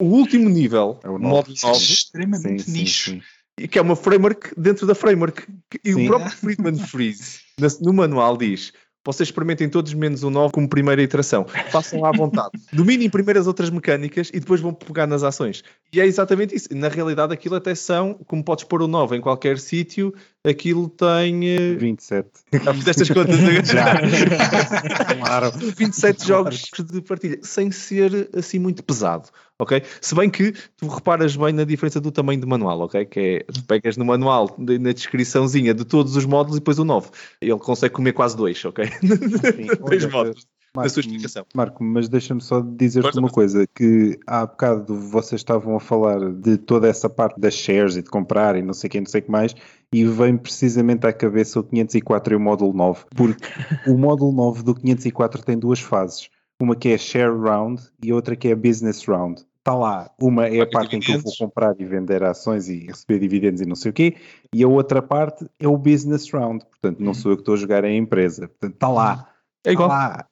o último nível, é o modo 9, extremamente sim, nicho. Sim, sim. que é uma framework dentro da framework. E o próprio Friedman Freeze, no manual, diz vocês experimentem todos menos o 9 como primeira iteração. Façam à vontade. Dominem primeiro as outras mecânicas e depois vão pegar nas ações. E é exatamente isso. Na realidade, aquilo até são, como podes pôr o 9 em qualquer sítio, aquilo tem. 27. Já fizeste as contas Já. claro. 27 jogos de partilha, sem ser assim muito pesado. Ok? Se bem que tu reparas bem na diferença do tamanho do manual, ok? Que é, tu pegas no manual, na descriçãozinha de todos os módulos e depois o 9. Ele consegue comer quase dois, ok? Sim, dois módulos. Marco, sua explicação. Marco, mas deixa-me só dizer-te uma coisa, que há bocado vocês estavam a falar de toda essa parte das shares e de comprar e não sei quem, não sei o que mais, e vem precisamente à cabeça o 504 e o módulo 9, porque o módulo 9 do 504 tem duas fases, uma que é share round e outra que é business round. Está lá. Uma é a parte em que eu vou comprar e vender ações e receber dividendos e não sei o quê, e a outra parte é o business round. Portanto, não uhum. sou eu que estou a jogar em empresa. Portanto, está lá. É igual. Está lá.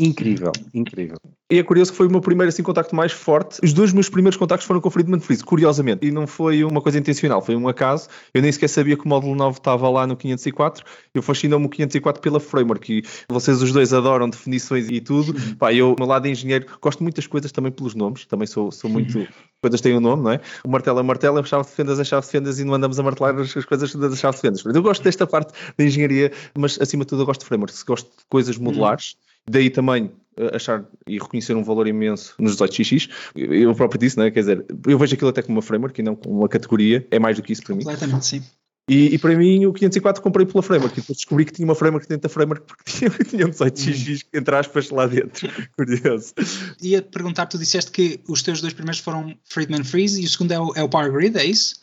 Incrível, incrível. E é curioso que foi o meu primeiro assim, contacto mais forte. Os dois meus primeiros contactos foram com o Friedman Freeze, curiosamente. E não foi uma coisa intencional, foi um acaso. Eu nem sequer sabia que o módulo 9 estava lá no 504. Eu fascinou-me o 504 pela framework. E vocês os dois adoram definições e tudo. Pá, eu, no lado de engenheiro, gosto muito das coisas também pelos nomes. Também sou, sou muito. coisas têm um nome, não é? O martelo é martelo, a chave de fendas é chave de fendas e não andamos a martelar as coisas das chaves de fendas. Eu gosto desta parte da engenharia, mas acima de tudo eu gosto de frameworks, gosto de coisas modulares. Daí também eh, achar e reconhecer um valor imenso nos 18xx. Eu próprio disse, né? quer dizer, eu vejo aquilo até como uma framework e não como uma categoria, é mais do que isso para mim. Completamente, sim. E, e, para mim o 504 comprei pela framework e depois descobri que tinha uma framework dentro da framework porque tinha, tinha um 18xx entre aspas lá dentro. Curioso. Ia perguntar, tu disseste que os teus dois primeiros foram Friedman Freeze e o segundo é o, é o Power Grid, é isso?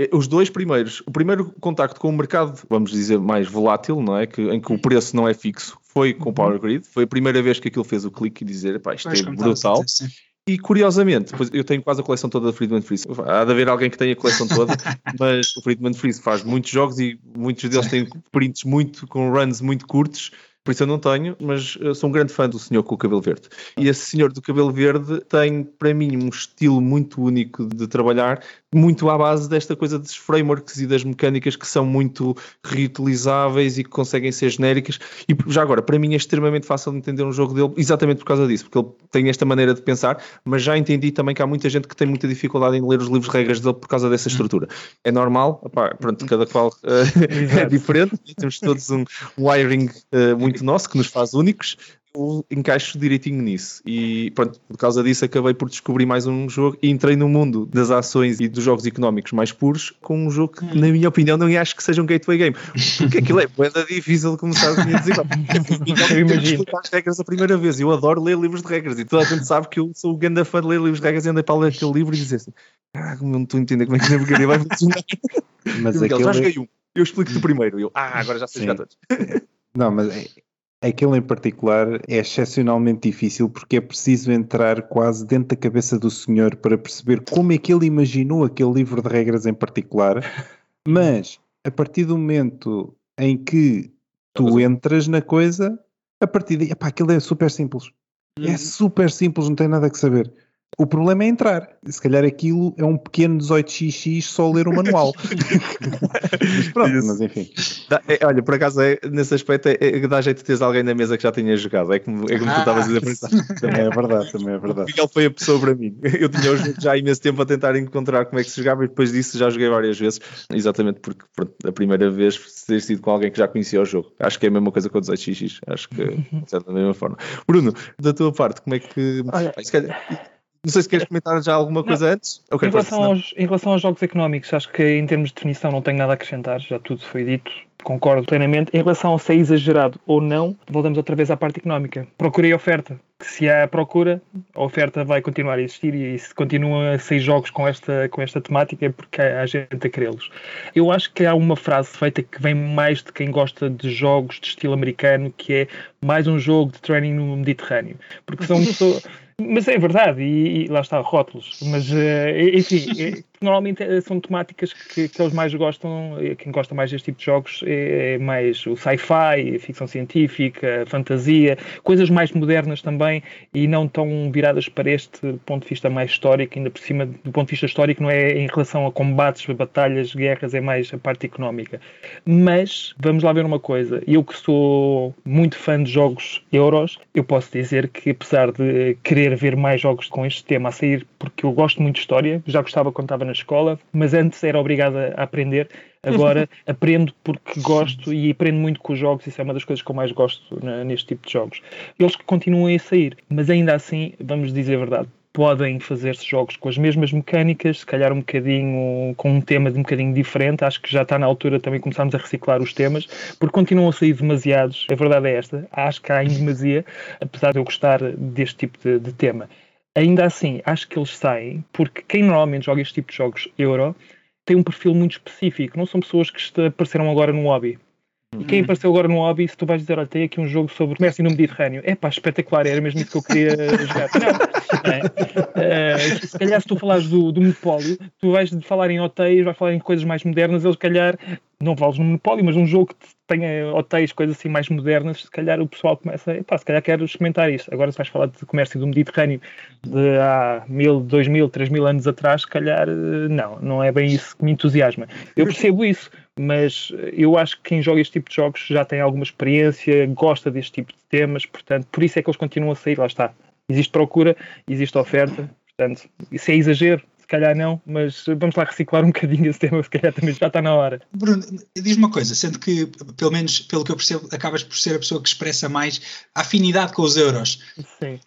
É, os dois primeiros, o primeiro contacto com o mercado, vamos dizer, mais volátil, não é? Que, em que o preço não é fixo, foi com o Power Grid. Foi a primeira vez que aquilo fez o clique e dizer, pá, isto é brutal. E curiosamente, eu tenho quase a coleção toda da Friedman Freeze. Há de haver alguém que tenha a coleção toda, mas o Friedman Freeze faz muitos jogos e muitos deles têm prints muito, com runs muito curtos por isso eu não tenho, mas sou um grande fã do senhor com o cabelo verde. E esse senhor do cabelo verde tem, para mim, um estilo muito único de trabalhar, muito à base desta coisa dos frameworks e das mecânicas que são muito reutilizáveis e que conseguem ser genéricas. E já agora, para mim é extremamente fácil de entender um jogo dele, exatamente por causa disso, porque ele tem esta maneira de pensar, mas já entendi também que há muita gente que tem muita dificuldade em ler os livros de regras dele por causa dessa estrutura. É normal, opá, pronto, cada qual uh, é diferente, temos todos um wiring uh, muito muito nosso, que nos faz únicos, eu encaixo direitinho nisso. E pronto, por causa disso acabei por descobrir mais um jogo e entrei no mundo das ações e dos jogos económicos mais puros com um jogo que, hum. na minha opinião, não acho que seja um gateway game. Porque aquilo é boeda difícil de começar a dizer. eu imagino. as regras a primeira vez. Eu adoro ler livros de regras e toda a gente sabe que eu sou o grande fã de ler livros de regras e andei para ler aquele livro e dizer assim: ah, não estou a entender como é que a navegaria vai funcionar. Mas aquele... já joguei um. Eu explico-te primeiro. Eu, ah, agora já sei Sim. jogar todos. Não, mas é, Aquele em particular é excepcionalmente difícil porque é preciso entrar quase dentro da cabeça do senhor para perceber como é que ele imaginou aquele livro de regras em particular. Mas a partir do momento em que tu entras na coisa, a partir daí, epá, aquilo é super simples. É uhum. Super simples, não tem nada que saber. O problema é entrar. Se calhar aquilo é um pequeno 18xx só ler o manual. mas pronto, Isso. mas enfim. Dá, é, olha, por acaso, é, nesse aspecto, é, é, dá jeito de teres alguém na mesa que já tenha jogado. É como, é como ah, tu estavas a dizer. também é verdade, também é verdade. O Miguel foi a pessoa para mim. Eu tinha já há imenso tempo a tentar encontrar como é que se jogava e depois disso já joguei várias vezes. Exatamente porque pronto, a primeira vez ter sido com alguém que já conhecia o jogo. Acho que é a mesma coisa com o 18xx. Acho que é da mesma forma. Bruno, da tua parte, como é que. Olha, se calhar, não sei se queres comentar já alguma coisa não. antes. Okay, em, relação aos, em relação aos jogos económicos, acho que em termos de definição não tenho nada a acrescentar, já tudo foi dito, concordo plenamente. Em relação a se é exagerado ou não, voltamos outra vez à parte económica. Procurei oferta. Se há procura, a oferta vai continuar a existir e se continuam a sair jogos com esta, com esta temática é porque há gente a querê-los. Eu acho que há uma frase feita que vem mais de quem gosta de jogos de estilo americano, que é mais um jogo de training no Mediterrâneo. Porque são pessoas. Mas é verdade, e, e lá está, rótulos. Mas, uh, enfim, é, normalmente eh, são temáticas que, que eles mais gostam, quem gosta mais deste tipo de jogos é, é mais o sci-fi, ficção científica, fantasia, coisas mais modernas também e não tão viradas para este ponto de vista mais histórico, ainda por cima do ponto de vista histórico não é em relação a combates, batalhas, guerras, é mais a parte económica. Mas, vamos lá ver uma coisa, eu que sou muito fã de jogos euros, eu posso dizer que apesar de querer ver mais jogos com este tema a sair, porque eu gosto muito de história, já gostava quando estava na escola, mas antes era obrigado a aprender. Agora aprendo porque gosto e aprendo muito com os jogos. Isso é uma das coisas que eu mais gosto neste tipo de jogos. Eles continuam a sair, mas ainda assim, vamos dizer a verdade, podem fazer-se jogos com as mesmas mecânicas, se calhar um bocadinho com um tema de um bocadinho diferente. Acho que já está na altura também começarmos a reciclar os temas, porque continuam a sair demasiados. A verdade é esta. Acho que há em demasia, apesar de eu gostar deste tipo de, de tema. Ainda assim, acho que eles saem porque quem normalmente joga este tipo de jogos euro tem um perfil muito específico. Não são pessoas que apareceram agora no hobby. E quem apareceu agora no hobby, se tu vais dizer, olha, tem aqui um jogo sobre comércio no Mediterrâneo, é pá, espetacular, era mesmo isso que eu queria jogar. Não, é? uh, se calhar se tu falares do, do monopólio, tu vais falar em hotéis, vais falar em coisas mais modernas, eles, se calhar, não falas no monopólio, mas um jogo que tenha hotéis, coisas assim mais modernas, se calhar o pessoal começa, epá, se calhar quero experimentar isto. Agora se vais falar de comércio do Mediterrâneo de há mil, dois mil, três mil anos atrás, se calhar eh, não, não é bem isso que me entusiasma. Eu percebo isso, mas eu acho que quem joga este tipo de jogos já tem alguma experiência, gosta deste tipo de temas, portanto, por isso é que eles continuam a sair, lá está. Existe procura, existe oferta, portanto, isso é exagero, calhar não, mas vamos lá reciclar um bocadinho esse tema, se calhar também já está na hora. Bruno, diz uma coisa, sendo que, pelo menos pelo que eu percebo, acabas por ser a pessoa que expressa mais a afinidade com os euros. Sim.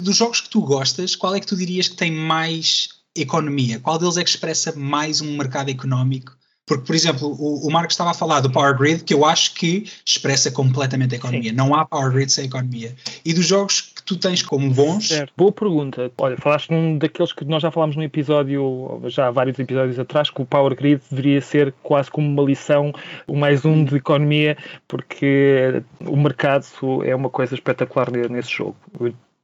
Dos jogos que tu gostas, qual é que tu dirias que tem mais economia? Qual deles é que expressa mais um mercado económico? Porque, por exemplo, o, o Marco estava a falar do Power Grid, que eu acho que expressa completamente a economia. Sim. Não há Power Grid sem economia. E dos jogos tu tens como bons. Certo. Boa pergunta. Olha, falaste num daqueles que nós já falámos num episódio, já há vários episódios atrás, que o Power Grid deveria ser quase como uma lição, o mais um de economia, porque o mercado é uma coisa espetacular nesse jogo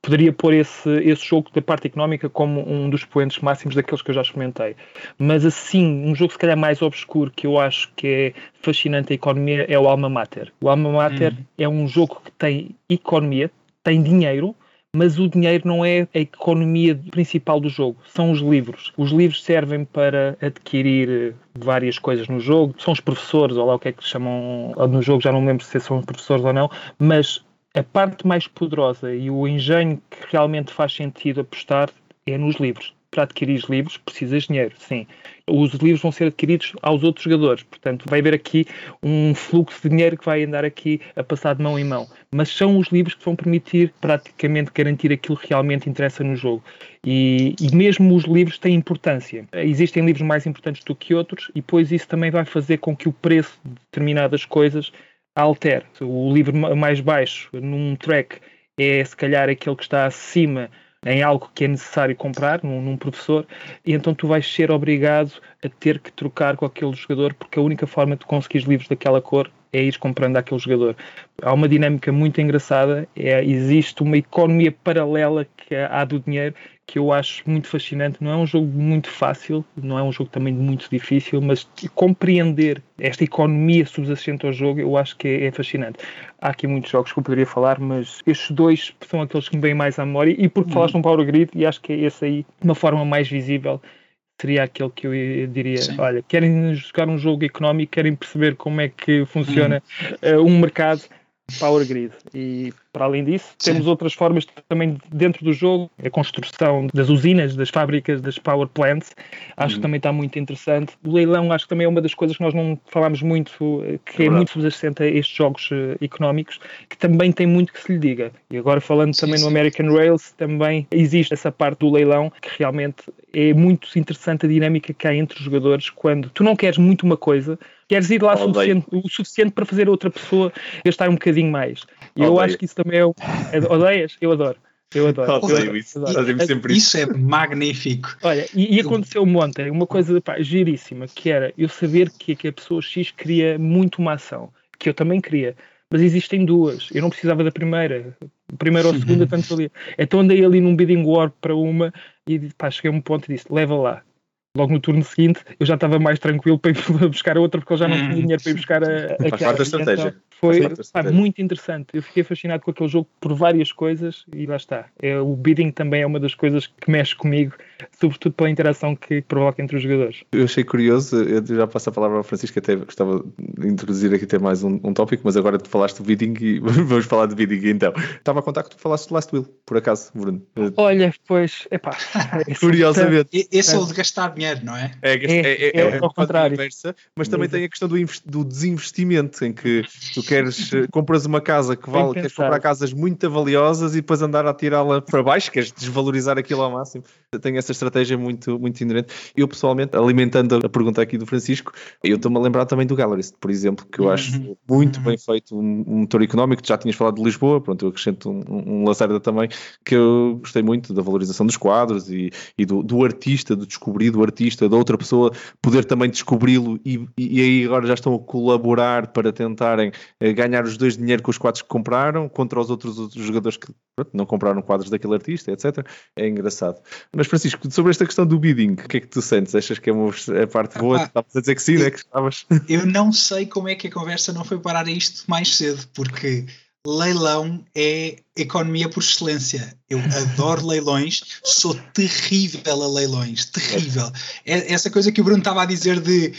poderia pôr esse, esse jogo da parte económica como um dos expoentes máximos daqueles que eu já experimentei. Mas assim, um jogo se calhar mais obscuro que eu acho que é fascinante a economia é o Alma Mater. O Alma Mater uhum. é um jogo que tem economia, tem dinheiro, mas o dinheiro não é a economia principal do jogo, são os livros. Os livros servem para adquirir várias coisas no jogo, são os professores, ou lá o que é que chamam no jogo, já não lembro se são professores ou não, mas a parte mais poderosa e o engenho que realmente faz sentido apostar é nos livros. Para adquirir os livros precisas de dinheiro, sim. Os livros vão ser adquiridos aos outros jogadores, portanto vai haver aqui um fluxo de dinheiro que vai andar aqui a passar de mão em mão. Mas são os livros que vão permitir praticamente garantir aquilo que realmente interessa no jogo. E, e mesmo os livros têm importância. Existem livros mais importantes do que outros e depois isso também vai fazer com que o preço de determinadas coisas alter. O livro mais baixo num track é se calhar aquele que está acima em algo que é necessário comprar, num, num, professor, e então tu vais ser obrigado a ter que trocar com aquele jogador, porque a única forma de conseguir livros daquela cor é ir comprando aquele jogador. Há uma dinâmica muito engraçada, é, existe uma economia paralela que há do dinheiro que eu acho muito fascinante. Não é um jogo muito fácil, não é um jogo também muito difícil, mas compreender esta economia subjacente ao jogo eu acho que é, é, fascinante. Há aqui muitos jogos que eu poderia falar, mas estes dois são aqueles que me vêm mais à memória e porque uhum. falaste no Power Grid e acho que é esse aí uma forma mais visível seria aquele que eu diria, Sim. olha, querem jogar um jogo económico, querem perceber como é que funciona uh, um mercado, Power Grid. E para além disso, Sim. temos outras formas também dentro do jogo, a construção das usinas, das fábricas, das power plants, acho uhum. que também está muito interessante. O leilão acho que também é uma das coisas que nós não falámos muito, que é, é muito subjacente a estes jogos uh, económicos, que também tem muito que se lhe diga. E agora falando sim, também sim. no American Rails, também existe essa parte do leilão que realmente é muito interessante a dinâmica que há entre os jogadores quando tu não queres muito uma coisa, queres ir lá suficiente, o suficiente para fazer outra pessoa gastar um bocadinho mais. E eu acho que isso também é. é odeias? Eu adoro. Eu adoro. eu isso. Adoro. Sempre isso. isso é magnífico. Olha, e, e aconteceu-me ontem uma coisa pá, giríssima, que era eu saber que, que a pessoa X queria muito uma ação, que eu também queria, mas existem duas. Eu não precisava da primeira. Primeira ou segunda, tanto valia. Então andei ali num bidding war para uma e pá, cheguei a um ponto e disse: leva lá logo no turno seguinte eu já estava mais tranquilo para ir buscar a outra porque eu já não tinha hum. dinheiro para ir buscar a, a Faz parte da estratégia. Então, foi pá, muito interessante. Eu fiquei fascinado com aquele jogo por várias coisas e lá está. É, o bidding também é uma das coisas que mexe comigo, sobretudo pela interação que provoca entre os jogadores. Eu achei curioso, eu já passo a palavra ao Francisco, até gostava de introduzir aqui até mais um, um tópico, mas agora tu falaste do bidding e vamos falar de bidding então. Estava a contar que tu falaste do Last Will, por acaso, Bruno. Olha, pois, epá. Curiosamente. Esse é o de gastar dinheiro, não é? É, é, é, é, é ao contrário. Inversa, mas também tem a questão do, do desinvestimento, em que tu queres eh, compras uma casa que vale, queres comprar casas muito valiosas e depois andar a tirá-la para baixo, queres desvalorizar aquilo ao máximo. Tenho essa estratégia muito, muito inerente. Eu, pessoalmente, alimentando a pergunta aqui do Francisco, eu estou-me a lembrar também do Gallerist, por exemplo, que eu acho uhum. muito uhum. bem feito, um, um, motor económico. Já tinhas falado de Lisboa, pronto, eu acrescento um, um também, que eu gostei muito da valorização dos quadros e, e do, do, artista, de descobrir do, artista, da outra pessoa, poder também descobri-lo e, e aí agora já estão a colaborar para tentarem eh, ganhar os dois dinheiro com os quadros que compraram contra os outros, outros jogadores que pronto, não compraram quadros daquele artista, etc. É engraçado. Mas Francisco, sobre esta questão do bidding, o que é que tu sentes? Achas que é uma a parte boa? Ah, Estavas a dizer que sim, né? Que estavas. Eu não sei como é que a conversa não foi parar a isto mais cedo, porque leilão é economia por excelência. Eu adoro leilões, sou terrível a leilões, terrível. É essa coisa que o Bruno estava a dizer de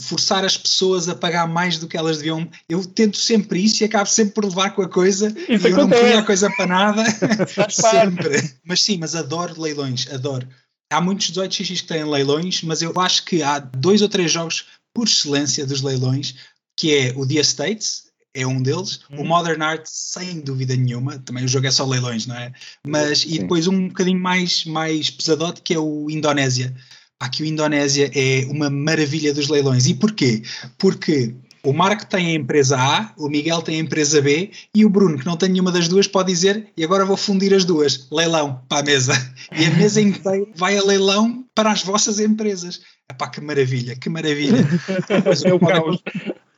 forçar as pessoas a pagar mais do que elas deviam. Eu tento sempre isso e acabo sempre por levar com a coisa isso e eu não ponho a coisa para nada. sempre. Mas sim, mas adoro leilões, adoro. Há muitos 18x que têm leilões, mas eu acho que há dois ou três jogos por excelência dos leilões, que é o The Estates, é um deles. Hum. O Modern Art, sem dúvida nenhuma, também o jogo é só leilões, não é? Mas, Sim. e depois um bocadinho mais, mais pesadote, que é o Indonésia. Aqui o Indonésia é uma maravilha dos leilões. E porquê? Porque o Marco tem a empresa A, o Miguel tem a empresa B e o Bruno, que não tem nenhuma das duas, pode dizer e agora vou fundir as duas. Leilão para a mesa. E a mesa inteira vai a leilão para as vossas empresas. Epá, que maravilha, que maravilha. é o caos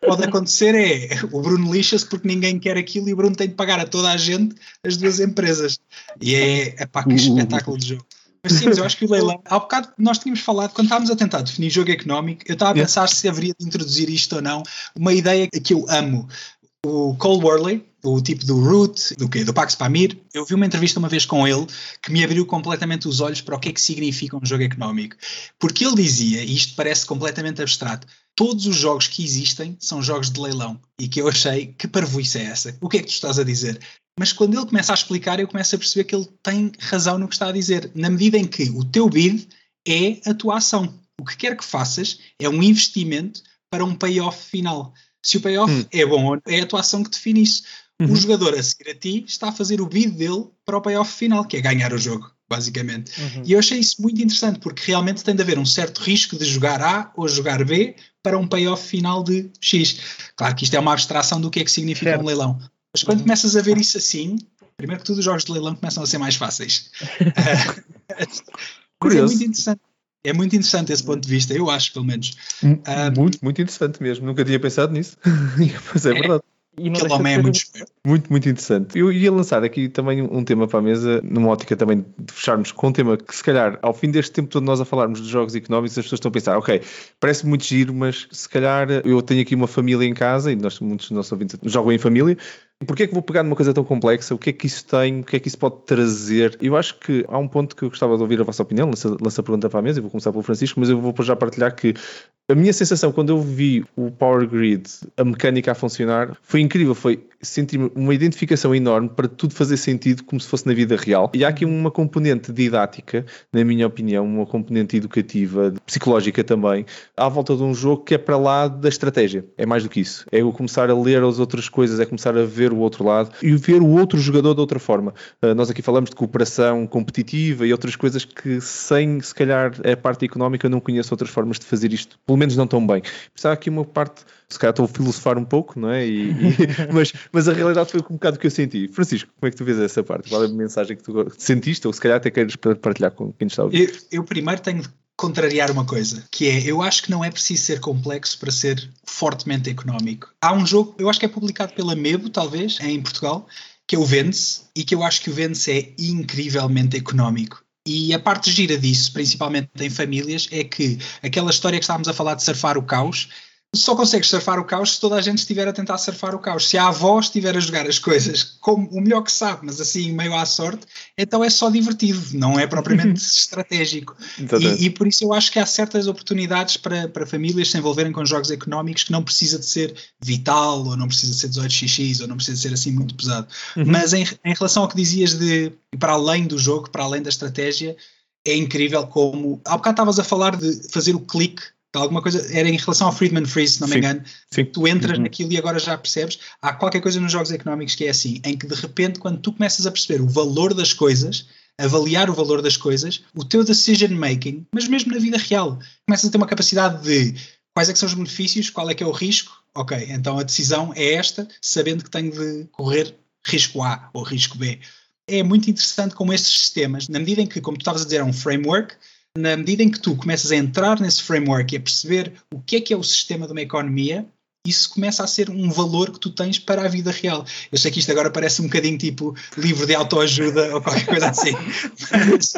pode acontecer é o Bruno lixa-se porque ninguém quer aquilo e o Bruno tem de pagar a toda a gente as duas empresas. E é, é pá, que espetáculo de jogo. Mas sim, mas eu acho que o leilão. Há bocado nós tínhamos falado, quando estávamos a tentar definir jogo económico, eu estava a pensar se haveria de introduzir isto ou não. Uma ideia que eu amo. O Cole Worley, o tipo do Root, do quê? Do Pax Pamir. Eu vi uma entrevista uma vez com ele que me abriu completamente os olhos para o que é que significa um jogo económico. Porque ele dizia, e isto parece completamente abstrato, todos os jogos que existem são jogos de leilão. E que eu achei, que parvoíce é essa? O que é que tu estás a dizer? Mas quando ele começa a explicar, eu começo a perceber que ele tem razão no que está a dizer. Na medida em que o teu bid é a tua ação. O que quer que faças é um investimento para um payoff final. Se o payoff hum. é bom, é a tua ação que define isso. Uhum. O jogador a seguir a ti está a fazer o bid dele para o payoff final, que é ganhar o jogo, basicamente. Uhum. E eu achei isso muito interessante, porque realmente tem de haver um certo risco de jogar A ou jogar B para um payoff final de X. Claro que isto é uma abstração do que é que significa certo. um leilão. Mas quando uhum. começas a ver isso assim, primeiro que tudo os jogos de leilão começam a ser mais fáceis. Curioso. é muito interessante. É muito interessante esse ponto de vista, eu acho, pelo menos. Muito, muito interessante mesmo. Nunca tinha pensado nisso. Mas é, é verdade. E não Aquele homem é muito Muito, muito interessante. Eu ia lançar aqui também um tema para a mesa, numa ótica também de fecharmos com um tema que, se calhar, ao fim deste tempo todo nós a falarmos de jogos económicos, as pessoas estão a pensar, ok, parece muito giro, mas se calhar eu tenho aqui uma família em casa e nós, muitos dos nossos ouvintes jogam em família, Porquê é que vou pegar numa coisa tão complexa? O que é que isso tem? O que é que isso pode trazer? Eu acho que há um ponto que eu gostava de ouvir a vossa opinião, lança, a pergunta para a mesa, eu vou começar pelo Francisco, mas eu vou já partilhar que a minha sensação quando eu vi o Power Grid, a mecânica a funcionar, foi incrível, foi sentir uma identificação enorme para tudo fazer sentido como se fosse na vida real. E há aqui uma componente didática, na minha opinião, uma componente educativa, psicológica também, à volta de um jogo que é para lá da estratégia. É mais do que isso. É eu começar a ler as outras coisas, é começar a ver o outro lado e ver o outro jogador de outra forma. Uh, nós aqui falamos de cooperação competitiva e outras coisas que, sem se calhar a parte económica, eu não conheço outras formas de fazer isto, pelo menos não tão bem. Por há aqui uma parte, se calhar estou a filosofar um pouco, não é? E, e, mas, mas a realidade foi um bocado o que eu senti. Francisco, como é que tu vês essa parte? Qual é a mensagem que tu sentiste ou se calhar até queres partilhar com quem está a ouvir? Eu, eu primeiro tenho contrariar uma coisa, que é, eu acho que não é preciso ser complexo para ser fortemente económico. Há um jogo, eu acho que é publicado pela Mebo, talvez, em Portugal, que é o Vence, e que eu acho que o Vence é incrivelmente económico. E a parte gira disso, principalmente em famílias, é que aquela história que estávamos a falar de surfar o caos, só consegues surfar o caos se toda a gente estiver a tentar surfar o caos. Se a avó estiver a jogar as coisas como o melhor que sabe, mas assim meio à sorte, então é só divertido, não é propriamente estratégico. E, e, por isso eu acho que há certas oportunidades para, para famílias se envolverem com jogos económicos que não precisa de ser vital, ou não precisa de ser 18xx, ou não precisa de ser assim muito pesado. Uhum. Mas em, em relação ao que dizias de para além do jogo, para além da estratégia, é incrível como. Há bocado estavas a falar de fazer o clique alguma coisa, era em relação ao Friedman Freeze, se não me engano, sim. tu entras uhum. naquilo e agora já percebes, há qualquer coisa nos jogos económicos que é assim, em que de repente quando tu começas a perceber o valor das coisas, avaliar o valor das coisas, o teu decision making, mas mesmo na vida real, começas a ter uma capacidade de quais é que são os benefícios, qual é que é o risco, ok, então a decisão é esta, sabendo que tenho de correr risco A ou risco B. É muito interessante como estes sistemas, na medida em que, como tu estavas a dizer, é um framework, na medida em que tu começas a entrar nesse framework e a perceber o que é que é o sistema de uma economia, isso começa a ser um valor que tu tens para a vida real. Eu sei que isto agora parece um bocadinho tipo livro de autoajuda ou qualquer coisa assim, mas,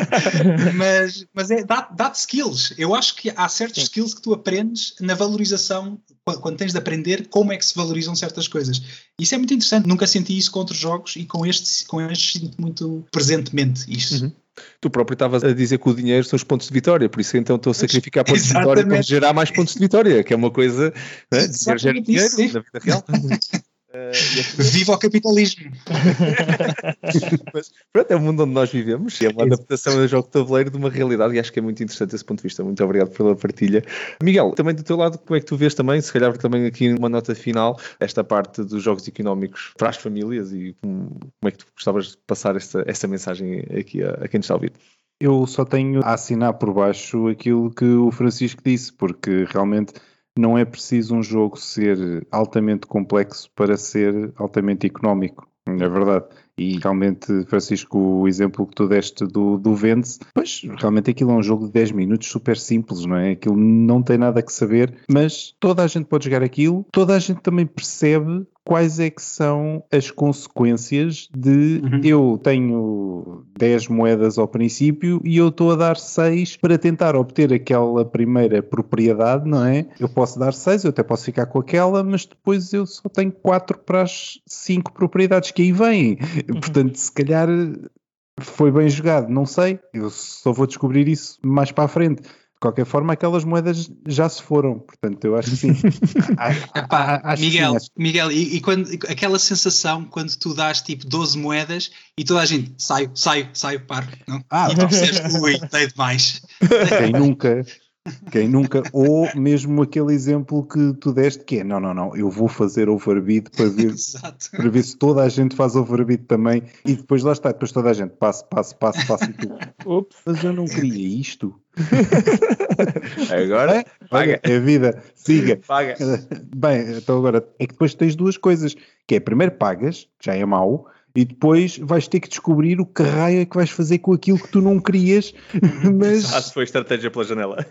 mas, mas é, dá-te dá skills. Eu acho que há certos Sim. skills que tu aprendes na valorização, quando, quando, tens de aprender como é que se valorizam certas coisas. Isso é muito interessante. Nunca senti isso com outros jogos e com este, com este sinto muito presentemente isto. Uhum. Tu próprio estavas a dizer que o dinheiro são os pontos de vitória, por isso então estou a sacrificar pontos Exatamente. de vitória para gerar mais pontos de vitória, que é uma coisa. Né? Gera dinheiro na vida real. Uh, Viva o capitalismo! Mas pronto, é o mundo onde nós vivemos e é uma adaptação do jogo de tabuleiro de uma realidade e acho que é muito interessante esse ponto de vista. Muito obrigado pela partilha. Miguel, também do teu lado, como é que tu vês também, se calhar também aqui uma nota final, esta parte dos jogos económicos para as famílias e como, como é que tu gostavas de passar esta, esta mensagem aqui a, a quem está a ouvir? Eu só tenho a assinar por baixo aquilo que o Francisco disse, porque realmente não é preciso um jogo ser altamente complexo para ser altamente económico. É verdade. E realmente, Francisco, o exemplo que tu deste do, do Vence, pois realmente aquilo é um jogo de 10 minutos super simples, não é? Aquilo não tem nada que saber, mas toda a gente pode jogar aquilo, toda a gente também percebe quais é que são as consequências de uhum. eu tenho 10 moedas ao princípio e eu estou a dar 6 para tentar obter aquela primeira propriedade, não é? Eu posso dar 6, eu até posso ficar com aquela, mas depois eu só tenho 4 para as 5 propriedades que aí vêm. Uhum. Portanto, se calhar foi bem jogado, não sei, eu só vou descobrir isso mais para a frente qualquer forma, aquelas moedas já se foram, portanto, eu acho que sim. Epá, acho Miguel, sim, Miguel, e, e, quando, aquela sensação quando tu dás tipo 12 moedas e toda a gente saio, saio, saio, paro, não? Ah, e tu percebes, ui, dei demais. Quem nunca, quem nunca, ou mesmo aquele exemplo que tu deste que é, não, não, não, eu vou fazer overbid para ver, para ver se toda a gente faz overbid também e depois lá está, depois toda a gente passa, passa, passa, passa e tudo. Ops, mas eu não queria isto. agora, é, paga. É a vida, siga. Paga. Bem, então agora, é que depois tens duas coisas, que é primeiro pagas, que já é mau, e depois vais ter que descobrir o que raio é que vais fazer com aquilo que tu não querias, mas... Ah, foi estratégia pela janela.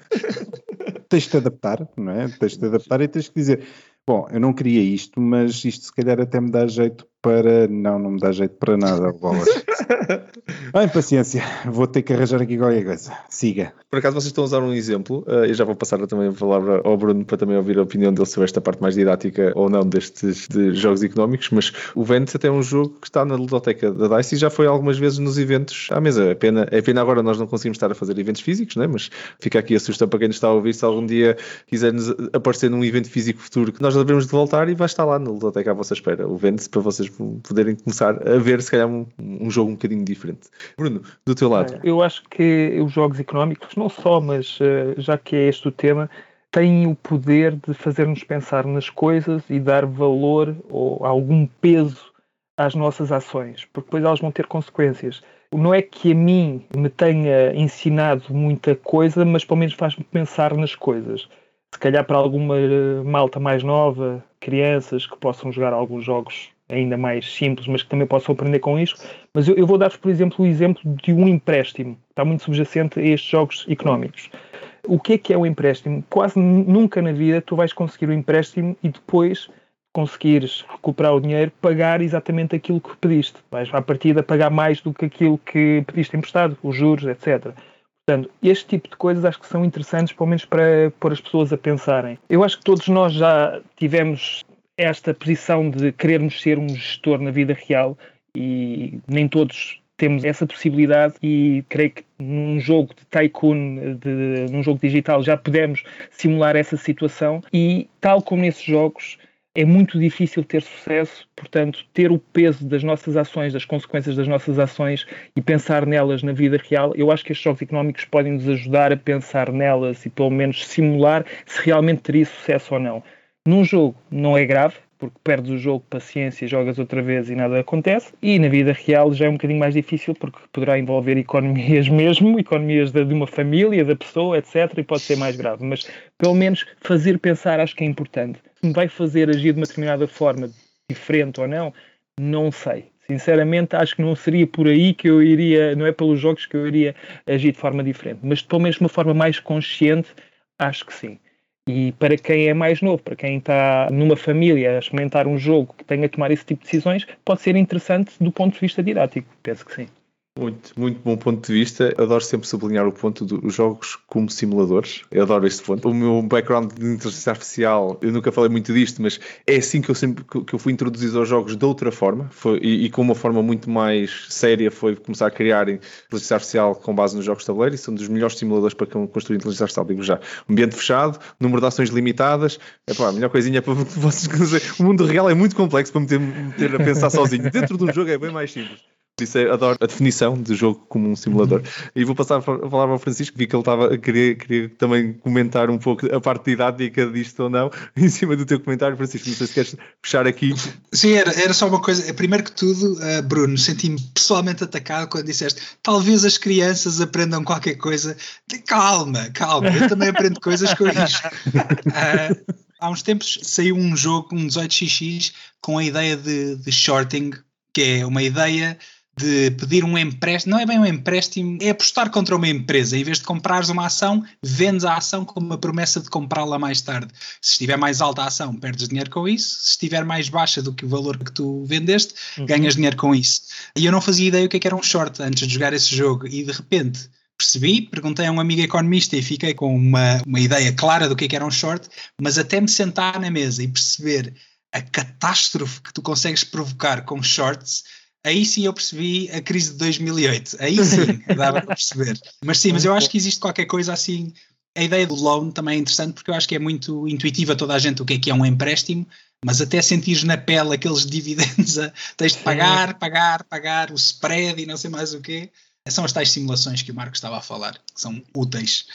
tens de adaptar, não é? Tens de te adaptar e tens de dizer, bom, eu não queria isto, mas isto se calhar até me dá jeito para. Não, não me dá jeito para nada, bolas. Bem, paciência, vou ter que arranjar aqui qualquer coisa. Siga. Por acaso vocês estão a usar um exemplo, eu já vou passar também a palavra ao Bruno para também ouvir a opinião dele sobre esta parte mais didática ou não destes de jogos económicos, mas o Venice até é um jogo que está na ludoteca da DICE e já foi algumas vezes nos eventos à mesa. É pena, é pena agora nós não conseguimos estar a fazer eventos físicos, né? mas fica aqui a sugestão para quem nos está a ouvir, se algum dia quiser-nos aparecer num evento físico futuro que nós devemos de voltar e vai estar lá na ludoteca à vossa espera. O Venice para vocês poderem começar a ver se calhar um, um jogo um bocadinho diferente. Bruno, do teu lado. Eu acho que os jogos económicos, não só, mas uh, já que é este o tema, têm o poder de fazer-nos pensar nas coisas e dar valor ou algum peso às nossas ações, porque depois elas vão ter consequências. Não é que a mim me tenha ensinado muita coisa, mas pelo menos faz-me pensar nas coisas. Se calhar para alguma eh, malta mais nova, crianças que possam jogar alguns jogos ainda mais simples, mas que também possam aprender com isto. Mas eu, eu vou dar-vos, por exemplo, o exemplo de um empréstimo. Está muito subjacente a estes jogos económicos. O que é que é um empréstimo? Quase nunca na vida tu vais conseguir o um empréstimo e depois conseguires recuperar o dinheiro, pagar exatamente aquilo que pediste. Vais à partida pagar mais do que aquilo que pediste emprestado, os juros, etc. Portanto, este tipo de coisas acho que são interessantes, pelo menos para pôr as pessoas a pensarem. Eu acho que todos nós já tivemos esta posição de querermos ser um gestor na vida real e nem todos temos essa possibilidade e creio que num jogo de tycoon, de, num jogo digital, já podemos simular essa situação e tal como nesses jogos é muito difícil ter sucesso, portanto, ter o peso das nossas ações, das consequências das nossas ações e pensar nelas na vida real, eu acho que estes jogos económicos podem nos ajudar a pensar nelas e pelo menos simular se realmente teria sucesso ou não. Num jogo não é grave, porque perdes o jogo, paciência, jogas outra vez e nada acontece. E na vida real já é um bocadinho mais difícil, porque poderá envolver economias mesmo, economias de, de uma família, da pessoa, etc. E pode ser mais grave. Mas pelo menos fazer pensar acho que é importante. Se me vai fazer agir de uma determinada forma, diferente ou não, não sei. Sinceramente, acho que não seria por aí que eu iria, não é pelos jogos que eu iria agir de forma diferente, mas pelo menos de uma forma mais consciente, acho que sim. E para quem é mais novo, para quem está numa família a experimentar um jogo que tenha a tomar esse tipo de decisões, pode ser interessante do ponto de vista didático. Penso que sim. Muito, muito bom ponto de vista. Adoro sempre sublinhar o ponto dos jogos como simuladores. Eu adoro este ponto. O meu background de inteligência artificial, eu nunca falei muito disto, mas é assim que eu sempre que eu fui introduzido aos jogos de outra forma foi, e, e, com uma forma muito mais séria foi começar a criar inteligência artificial com base nos jogos de tabuleiro e são dos melhores simuladores para construir inteligência artificial, digo já. Ambiente fechado, número de ações limitadas. Epá, a melhor coisinha para vocês. O mundo real é muito complexo para me ter, me ter a pensar sozinho. Dentro de um jogo é bem mais simples. Isso adoro a definição de jogo como um simulador. Uhum. E vou passar a palavra ao Francisco, vi que ele estava a querer, querer também comentar um pouco a parte didática disto ou não, em cima do teu comentário, Francisco. Não sei se queres fechar aqui. Sim, era, era só uma coisa. Primeiro que tudo, uh, Bruno, senti-me pessoalmente atacado quando disseste talvez as crianças aprendam qualquer coisa. Calma, calma, eu também aprendo coisas com isto. Uh, há uns tempos saiu um jogo, um 18xx, com a ideia de, de shorting, que é uma ideia de pedir um empréstimo, não é bem um empréstimo, é apostar contra uma empresa. Em vez de comprares uma ação, vendes a ação com uma promessa de comprá-la mais tarde. Se estiver mais alta a ação, perdes dinheiro com isso. Se estiver mais baixa do que o valor que tu vendeste, uhum. ganhas dinheiro com isso. E eu não fazia ideia o que, é que era um short antes de jogar esse jogo. E de repente percebi, perguntei a um amigo economista e fiquei com uma, uma ideia clara do que, é que era um short, mas até me sentar na mesa e perceber a catástrofe que tu consegues provocar com shorts aí sim eu percebi a crise de 2008. Aí sim dava para perceber. Mas sim, mas eu acho que existe qualquer coisa assim. A ideia do loan também é interessante porque eu acho que é muito intuitiva toda a gente o que é que é um empréstimo, mas até sentires na pele aqueles dividendos, a, tens de pagar, pagar, pagar, o spread e não sei mais o quê. São as tais simulações que o Marco estava a falar, que são úteis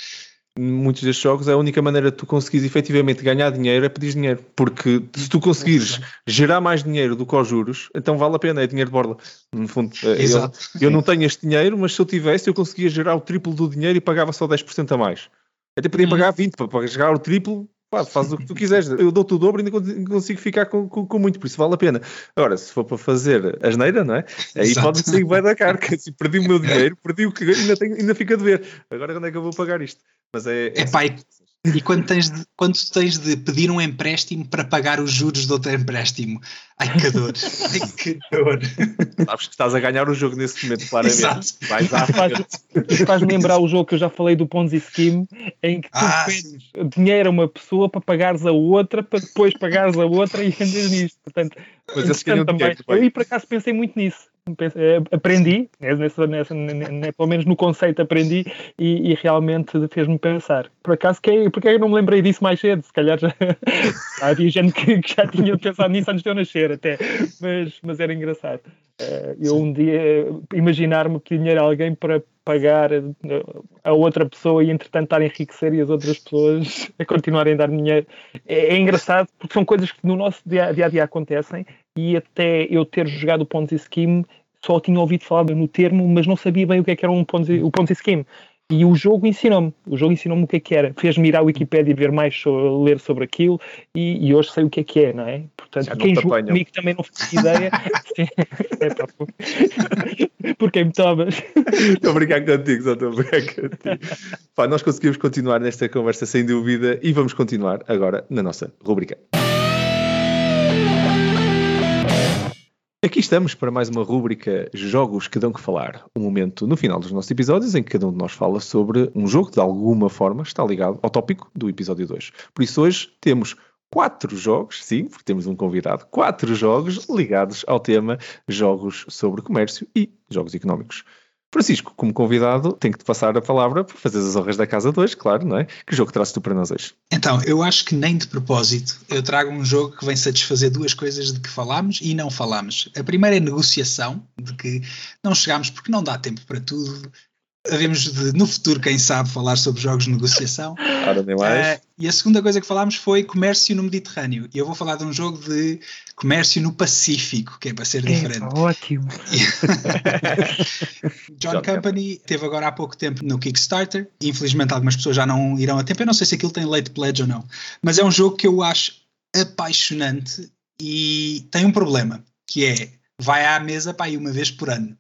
muitos destes jogos, a única maneira de tu conseguires efetivamente ganhar dinheiro é pedir dinheiro. Porque se tu conseguires gerar mais dinheiro do que aos juros, então vale a pena, é dinheiro de borla. No fundo, eh. Eu, eu não tenho este dinheiro, mas se eu tivesse, eu conseguia gerar o triplo do dinheiro e pagava só 10% a mais. Até podia uhum. pagar 20% para gerar o triplo. Pá, faz o que tu quiseres, eu dou-te o dobro e ainda consigo ficar com, com, com, muito, por isso vale a pena. Agora, se for para fazer asneira, não é? Aí pode sair bem da carga. Se perdi o meu dinheiro, perdi o que ainda, tenho, ainda fica a dever. Agora, quando é que eu vou pagar isto? Mas é. É, é pai. E quando tens, de, quando tens de pedir um empréstimo para pagar os juros do outro empréstimo? Ai que dor! Ai que dor! Sabes que estás a ganhar o jogo nesse momento, claramente. Exato. Vais à Faz-me lembrar o jogo que eu já falei do Ponzi Scheme, em que tu ah, pedes dinheiro a uma pessoa para pagares a outra, para depois pagares a outra e andas nisto. Portanto, Mas esse também. Dinheiro, eu, e por acaso pensei muito nisso aprendi, né, nessa, nessa, pelo menos no conceito aprendi e, e realmente fez-me pensar. Por acaso, que, porque eu não me lembrei disso mais cedo? Se calhar já, havia gente que, que, já tinha pensado nisso antes de eu nascer até, mas, mas era engraçado. Eh, eu um dia imaginar-me que dinheiro alguém para pagar a outra pessoa e entretanto estar a enriquecer e as outras pessoas a continuarem a dar dinheiro. É, é engraçado porque são coisas que no nosso dia, a dia acontecem e até eu ter jogado o Ponzi Scheme só tinha ouvido falar no termo, mas não sabia bem o que, é que era um Ponzi, o Ponzi Scheme. E o jogo ensinou-me, o jogo ensinou-me o que é que era, fez-me ir à Wikipedia e ver mais, sobre, ler sobre aquilo e, e, hoje sei o que é que é, não é? Portanto, quem joga comigo também não faz ideia. é, pá, por quem me tomas? Estou a brincar contigo, só estou a brincar contigo. Pá, nós conseguimos continuar nesta conversa sem dúvida e vamos continuar agora na nossa rubrica. Aqui estamos para mais uma rúbrica Jogos que dão que falar. Um momento no final dos nossos episódios em que cada um de nós fala sobre um jogo que de alguma forma está ligado ao tópico do episódio 2. Por isso hoje temos quatro jogos, sim, porque temos um convidado, quatro jogos ligados ao tema jogos sobre comércio e jogos económicos. Francisco, como convidado, tenho que te passar a palavra para fazer as honras da casa de hoje, claro, não é? Que jogo trazes tu para nós hoje? Então, eu acho que nem de propósito eu trago um jogo que vem satisfazer duas coisas de que falámos e não falámos. A primeira é negociação, de que não chegámos porque não dá tempo para tudo, havemos de, no futuro, quem sabe, falar sobre jogos de negociação. Mais. Uh, e a segunda coisa que falámos foi comércio no Mediterrâneo. E eu vou falar de um jogo de comércio no Pacífico, que é para ser é, diferente. Ótimo. John Company teve agora há pouco tempo no Kickstarter. Infelizmente, algumas pessoas já não irão a tempo. Eu não sei se aquilo tem late pledge ou não. Mas é um jogo que eu acho apaixonante e tem um problema, que é vai à mesa para aí uma vez por ano.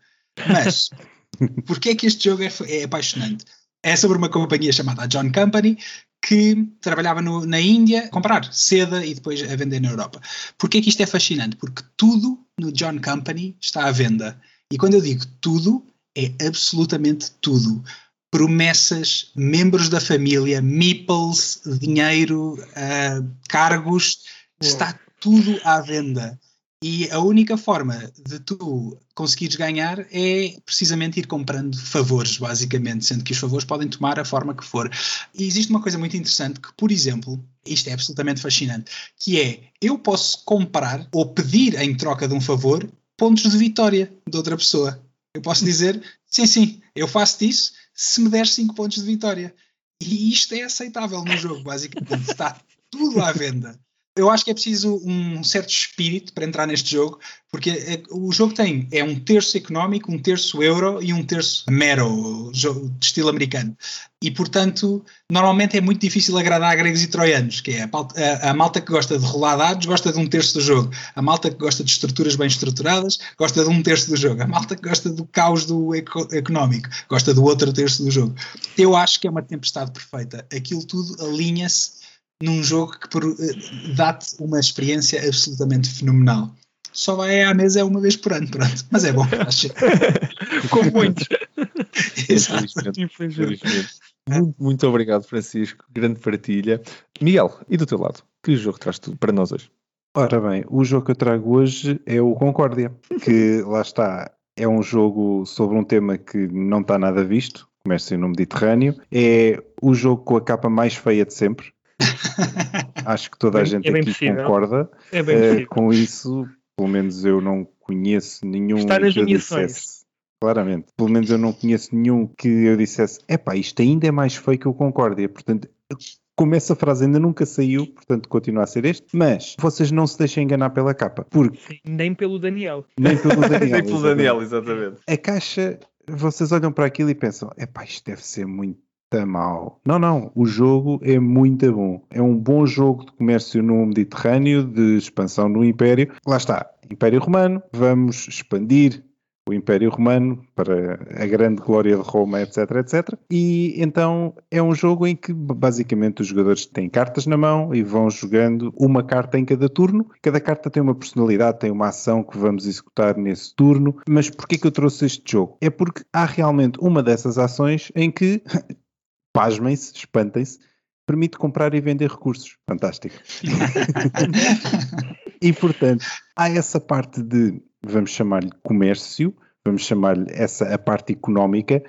Mas, porquê é que este jogo é, é apaixonante? É sobre uma companhia chamada John Company que trabalhava no, na Índia a comprar seda e depois a vender na Europa. Porquê que isto é fascinante? Porque tudo no John Company está à venda. E quando eu digo tudo, é absolutamente tudo. Promessas, membros da família, meeples, dinheiro, uh, cargos, está tudo à venda. E a única forma de tu conseguires ganhar é precisamente ir comprando favores, basicamente, sendo que os favores podem tomar a forma que for. E existe uma coisa muito interessante que, por exemplo, isto é absolutamente fascinante, que é eu posso comprar ou pedir em troca de um favor pontos de vitória de outra pessoa. Eu posso dizer, sim, sim, eu faço isso se me der 5 pontos de vitória. E isto é aceitável no jogo, basicamente. Está tudo à venda eu acho que é preciso um certo espírito para entrar neste jogo, porque é, o jogo tem é um terço económico, um terço euro e um terço mero, jogo de estilo americano. E, portanto, normalmente é muito difícil agradar a gregos e troianos, que é a, a, a, malta que gosta de rolar dados gosta de um terço do jogo, a malta que gosta de estruturas bem estruturadas gosta de um terço do jogo, a malta que gosta do caos do eco, económico gosta do outro terço do jogo. Eu acho que é uma tempestade perfeita. Aquilo tudo alinha-se num jogo que uh, dá-te uma experiência absolutamente fenomenal. Só vai à mesa uma vez por ano, pronto. Mas é bom, acho. Com muitos. Muito, muito obrigado, Francisco. Grande partilha. Miguel, e do teu lado? Que jogo traz tu para nós hoje? Ora bem, o jogo que eu trago hoje é o Concórdia, que lá está, é um jogo sobre um tema que não está nada visto, comércio no Mediterrâneo. É o jogo com a capa mais feia de sempre, Acho que toda a gente é aqui possível. concorda é uh, com isso. Pelo menos eu não conheço nenhum Está nas que eu dissesse. Claramente. Pelo menos eu não conheço nenhum que eu dissesse epá, isto ainda é mais feio que o Concórdia. Portanto, como essa frase ainda nunca saiu, portanto continua a ser este, mas vocês não se deixem enganar pela capa. Porque... Nem pelo Daniel. Nem pelo Daniel. nem pelo Daniel, exatamente. A caixa, vocês olham para aquilo e pensam, epá, isto deve ser muito está mal. Não, não. O jogo é muito bom. É um bom jogo de comércio no Mediterrâneo, de expansão no Império. Lá está. Império Romano. Vamos expandir o Império Romano para a grande glória de Roma, etc, etc. E então é um jogo em que basicamente os jogadores têm cartas na mão e vão jogando uma carta em cada turno. Cada carta tem uma personalidade, tem uma ação que vamos executar nesse turno. Mas porquê que eu trouxe este jogo? É porque há realmente uma dessas ações em que pasmem-se, espantem-se, permite comprar e vender recursos. Fantástico. e portanto, há essa parte de, vamos chamar-lhe comércio, vamos chamar-lhe essa a parte económica,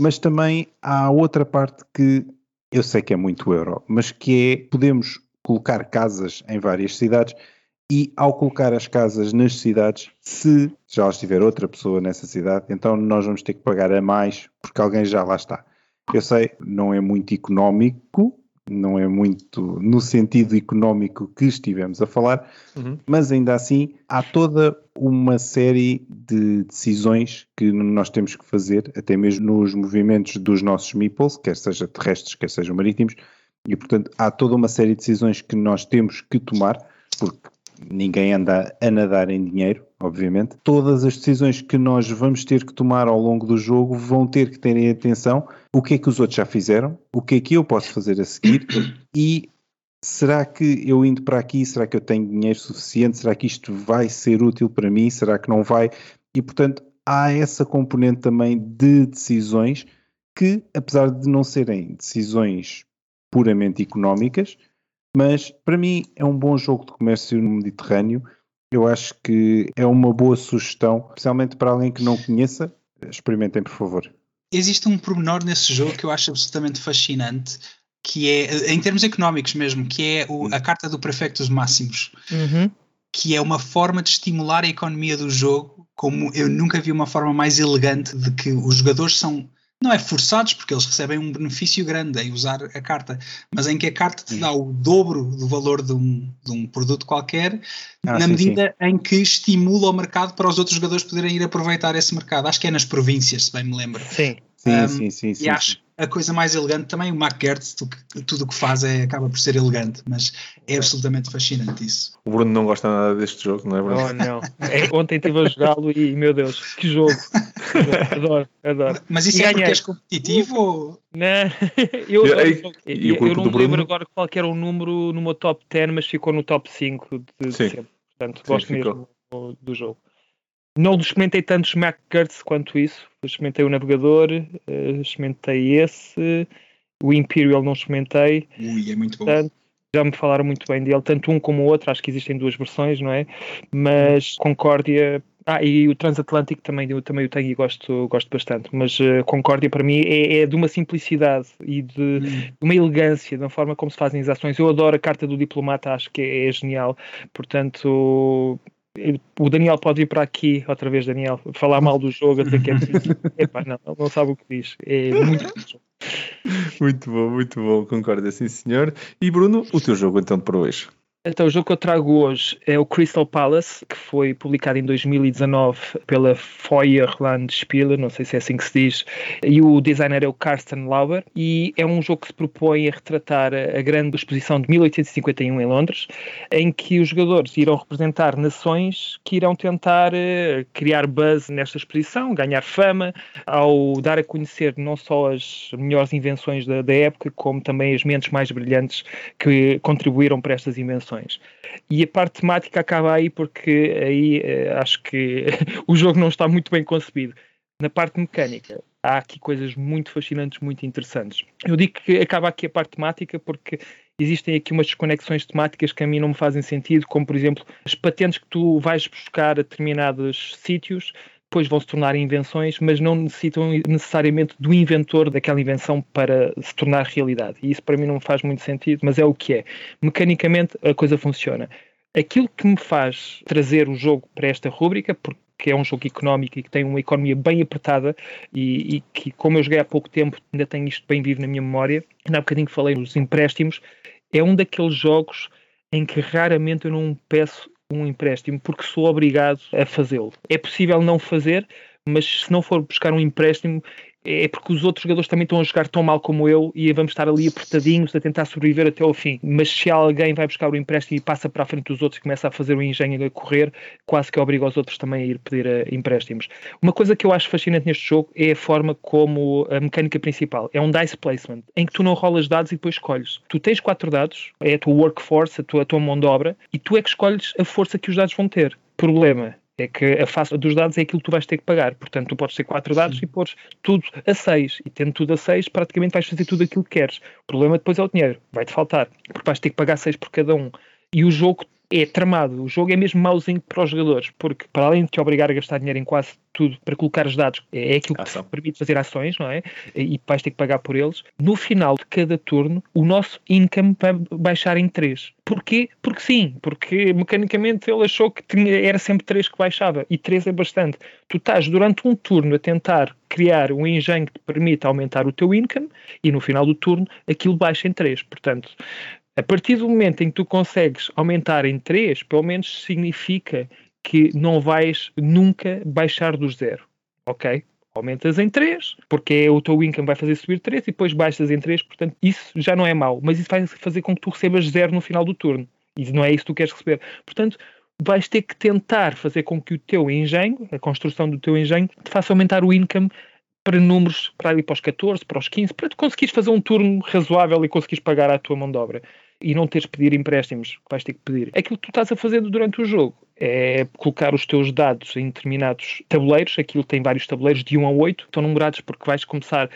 mas também há outra parte que eu sei que é muito euro, mas que é podemos colocar casas em várias cidades e ao colocar as casas nas cidades, se já estiver outra pessoa nessa cidade, então nós vamos ter que pagar a mais porque alguém já lá está. Eu sei, não é muito económico, não é muito no sentido económico que estivemos a falar, uhum. mas ainda assim há toda uma série de decisões que nós temos que fazer, até mesmo nos movimentos dos nossos meeples, quer seja terrestres, quer sejam marítimos, e portanto há toda uma série de decisões que nós temos que tomar, porque ninguém anda a nadar em dinheiro, obviamente. Todas as decisões que nós vamos ter que tomar ao longo do jogo vão ter que terem atenção o que é que os outros já fizeram, o que é que eu posso fazer a seguir e será que eu indo para aqui, será que eu tenho dinheiro suficiente? Será que isto vai ser útil para mim? Será que não vai? E portanto há essa componente também de decisões que, apesar de não serem decisões puramente económicas, mas para mim é um bom jogo de comércio no Mediterrâneo. Eu acho que é uma boa sugestão, especialmente para alguém que não conheça. Experimentem, por favor. Existe um pormenor nesse jogo que eu acho absolutamente fascinante, que é, em termos económicos mesmo, que é o, a carta do Prefectos Máximos. Uhum. Que é uma forma de estimular a economia do jogo, como eu nunca vi uma forma mais elegante de que os jogadores são não é forçados, porque eles recebem um benefício grande em usar a carta, mas em que a carta te dá o dobro do valor de um, de um produto qualquer, ah, na sim, medida sim. em que estimula o mercado para os outros jogadores poderem ir aproveitar esse mercado. Acho que é nas províncias, se bem me lembro. Sim. Sim, um, sim, sim, sim, E acho a coisa mais elegante. Também o Gertz, tudo o que faz é, acaba por ser elegante, mas é absolutamente fascinante isso. O Bruno não gosta nada deste jogo, não é, Bruno? Oh, não. É, ontem estive a jogá-lo e, meu Deus, que jogo. adoro, adoro. Mas isso e é ganhei. porque és competitivo ou... Não, eu, eu, eu, eu não me lembro agora qual era o número meu top 10, mas ficou no top 5 de, de sempre. Portanto, Sim, gosto ficou. mesmo do jogo. Não experimentei tantos MacGurts quanto isso. Experimentei o navegador, uh, experimentei esse, o Imperial não experimentei. Ui, é muito bom. já me falaram muito bem dele, tanto um como o outro, acho que existem duas versões, não é? Mas Concórdia. Ah, e o Transatlântico também, eu também o tenho e gosto, gosto bastante. Mas uh, Concórdia para mim é, é, de uma simplicidade e de, hum. de, uma elegância na forma como se fazem as ações. Eu adoro a carta do diplomata, acho que é, é genial. Portanto, o Daniel pode ir para aqui, outra vez, Daniel, falar mal do jogo, até que é Epá, não, não sabe o que diz. É muito bom. Muito bom, muito bom, concordo, sim senhor. E Bruno, o teu jogo então para hoje? Então, o jogo que eu trago hoje é o Crystal Palace, que foi publicado em 2019 pela Feuerland Spiele, não sei se é assim que se diz, e o designer é o Carsten Lauber, e é um jogo que se propõe a retratar a grande exposição de 1851 em Londres, em que os jogadores irão representar nações que irão tentar eh, criar buzz nesta exposição, ganhar fama, ao dar a conhecer não só as melhores invenções da, da época, como também as mentes mais brilhantes que contribuíram para estas invenções. E a parte temática acaba aí porque aí uh, acho que o jogo não está muito bem concebido. Na parte mecânica, há aqui coisas muito fascinantes, muito interessantes. Eu digo que acaba aqui a parte temática porque existem aqui umas desconexões temáticas que a mim não me fazem sentido, como por exemplo as patentes que tu vais buscar a determinados sítios depois vão se tornar invenções, mas não necessitam necessariamente do inventor daquela invenção para se tornar realidade. E isso para mim não faz muito sentido, mas é o que é. Mecanicamente a coisa funciona. Aquilo que me faz trazer o jogo para esta rúbrica, porque é um jogo económico e que tem uma economia bem apertada e, e, que, como eu joguei há pouco tempo, ainda tenho isto bem vivo na minha memória. Ainda há bocadinho que falei nos empréstimos, é um daqueles jogos em que raramente eu não peço um empréstimo porque sou obrigado a fazê-lo. É possível não fazer, mas se não for buscar um empréstimo, é porque os outros jogadores também estão a jogar tão mal como eu e vamos estar ali apertadinhos a tentar sobreviver até ao fim. Mas se alguém vai buscar o empréstimo e passa para a frente dos outros e começa a fazer o engenho a correr, quase que obriga os outros também a ir pedir uh, empréstimos. Uma coisa que eu acho fascinante neste jogo é a forma como a mecânica principal é um dice placement, em que tu não rolas dados e depois escolhes. Tu tens quatro dados, é a tua workforce, a tua, a tua mão de obra, e tu é que escolhes a força que os dados vão ter. Problema, é que a face dos dados é aquilo que tu vais ter que pagar. Portanto, tu podes ter quatro dados Sim. e pôres tudo a seis. E tendo tudo a seis, praticamente vais fazer tudo aquilo que queres. O problema depois é o dinheiro. Vai-te faltar. Porque vais ter que pagar seis por cada um. E o jogo é tramado. O jogo é mesmo mauzinho para os jogadores, porque para além de te obrigar a gastar dinheiro em quase tudo para colocar os dados, é aquilo que te permite fazer ações, não é? E vais ter que pagar por eles. No final de cada turno, o nosso income vai baixar em 3. Porquê? Porque sim, porque mecanicamente ele achou que tinha, era sempre 3 que baixava, e 3 é bastante. Tu estás durante um turno a tentar criar um engenho que te permita aumentar o teu income, e no final do turno aquilo baixa em 3. Portanto, a partir do momento em que tu consegues aumentar em 3, pelo menos significa que não vais nunca baixar do zero, ok? Aumentas em 3, porque o teu income vai fazer subir 3 e depois baixas em 3, portanto isso já não é mau, mas isso vai fazer com que tu recebas zero no final do turno. E não é isso que tu queres receber. Portanto, vais ter que tentar fazer com que o teu engenho, a construção do teu engenho, te faça aumentar o income para números para ali para os 14, para os 15, para tu conseguires fazer um turno razoável e conseguires pagar a tua mão de obra e não teres que pedir empréstimos, vais ter que pedir. Aquilo que tu estás a fazer durante o jogo é colocar os teus dados em determinados tabuleiros, aquilo tem vários tabuleiros de 1 a 8, estão numerados porque vais começar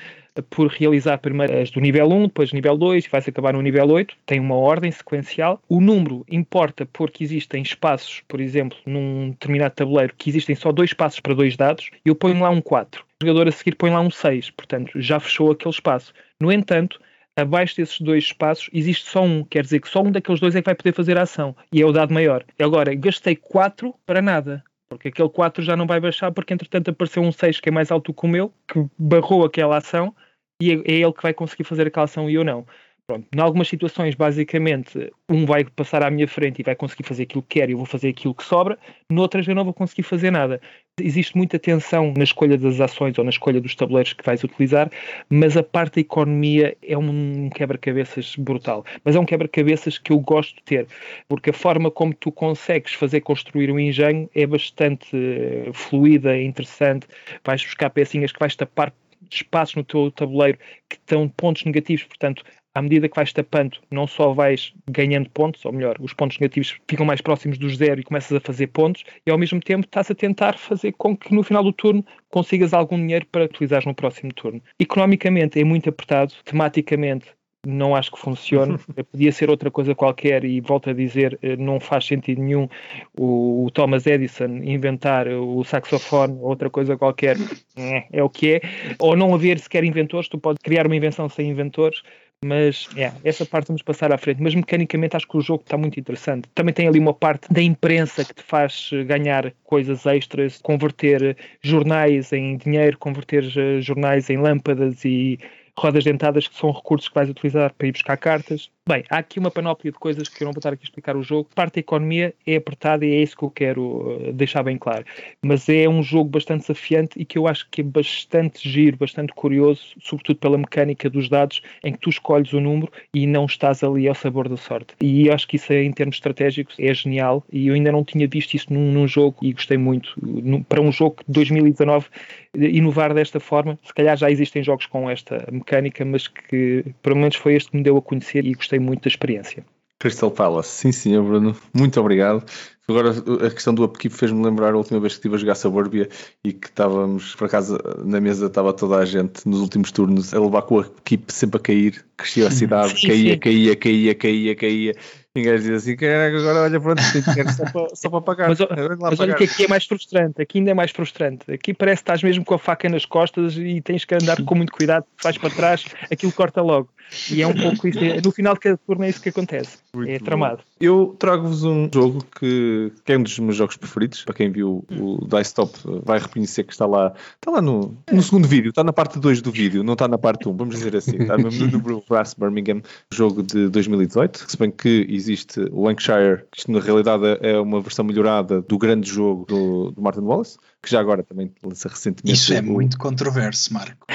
por realizar primeiro as do nível 1, depois nível 2 e vais acabar no nível 8. Tem uma ordem sequencial. O número importa porque existem espaços, por exemplo, num determinado tabuleiro, que existem só dois espaços para dois dados, eu ponho lá um 4. O jogador a seguir põe lá um 6, portanto já fechou aquele espaço. No entanto, abaixo desses dois espaços existe só um, quer dizer que só um daqueles dois é que vai poder fazer a ação e é o dado maior. Agora, gastei 4 para nada, porque aquele 4 já não vai baixar, porque entretanto apareceu um 6 que é mais alto que o meu, que barrou aquela ação e é, é ele que vai conseguir fazer aquela ação e eu não. Pronto, em algumas situações, basicamente, um vai passar à minha frente e vai conseguir fazer aquilo que quer e eu vou fazer aquilo que sobra, noutras eu não vou conseguir fazer nada. Existe muita tensão na escolha das ações ou na escolha dos tabuleiros que vais utilizar, mas a parte da economia é um quebra-cabeças brutal. Mas é um quebra-cabeças que eu gosto de ter, porque a forma como tu consegues fazer construir um engenho é bastante eh, fluida, interessante. Vais buscar pecinhas que vais tapar espaços no teu tabuleiro que estão pontos negativos, portanto, à medida que vais tapando, não só vais ganhando pontos, ou melhor, os pontos negativos ficam mais próximos do zero e começas a fazer pontos, e ao mesmo tempo estás a tentar fazer com que no final do turno consigas algum dinheiro para utilizar no próximo turno. Economicamente é muito apertado, tematicamente não acho que funcione. Podia ser outra coisa qualquer e volto a dizer, eh, não faz sentido nenhum o, Thomas Edison inventar o saxofone, outra coisa qualquer, é, é o que é. Ou não haver sequer inventores, tu podes criar uma invenção sem inventores, mas essa parte vamos passar à frente. Mas mecanicamente acho que o jogo está muito interessante. Também tem ali uma parte da imprensa que te faz ganhar coisas extras, converter jornais em dinheiro, converter eh, jornais em lâmpadas e rodas dentadas que são recursos que vais utilizar para ir buscar cartas. Bem, há aqui uma panóplia de coisas que eu não vou estar aqui a explicar o jogo. Parte da economia é apertada e é isso que eu quero eh, deixar bem claro. Mas é um jogo bastante desafiante e que eu acho que é bastante giro, bastante curioso, sobretudo pela mecânica dos dados, em que tu escolhes o número e não estás ali ao sabor da sorte. E acho que isso, em termos estratégicos, é genial e eu ainda não tinha visto isso num, num jogo e gostei muito. Para um jogo de 2019, inovar desta forma, se calhar já existem jogos com esta mecânica, mas que pelo menos foi este que me deu a conhecer e gostei muito da experiência. Crystal Palace, sim senhor Bruno, muito obrigado. Agora a questão do upkeep fez-me lembrar a última vez que estive a jogar Suburbia e que estávamos, por acaso, na mesa estava toda a gente nos últimos turnos a levar com o upkeep sempre a cair, crescia a cidade, sim, caía, sim. caía, caía, caía, caía, e gajo diz assim, agora olha pronto, dinheiro só para, só para pagar. Mas, mas olha que aqui é mais frustrante, aqui ainda é mais frustrante. Aqui parece que estás mesmo com a faca nas costas e tens que andar com muito cuidado, vais para trás, aquilo corta logo. E é um pouco isso. No final de cada turno é isso que acontece. Muito é tramado. Eu trago-vos um jogo que, que, é um dos meus jogos preferidos. Para quem viu o Dice Top, vai reconhecer que está lá, está lá no, no segundo vídeo, está na parte 2 do vídeo, não está na parte 1, um, vamos dizer assim. Está no número Brass Birmingham, jogo de 2018. Se bem que existe o Lancashire, que isto na realidade é uma versão melhorada do grande jogo do, do Martin Wallace que já agora também lança recentemente. Isso é muito controverso, Marco.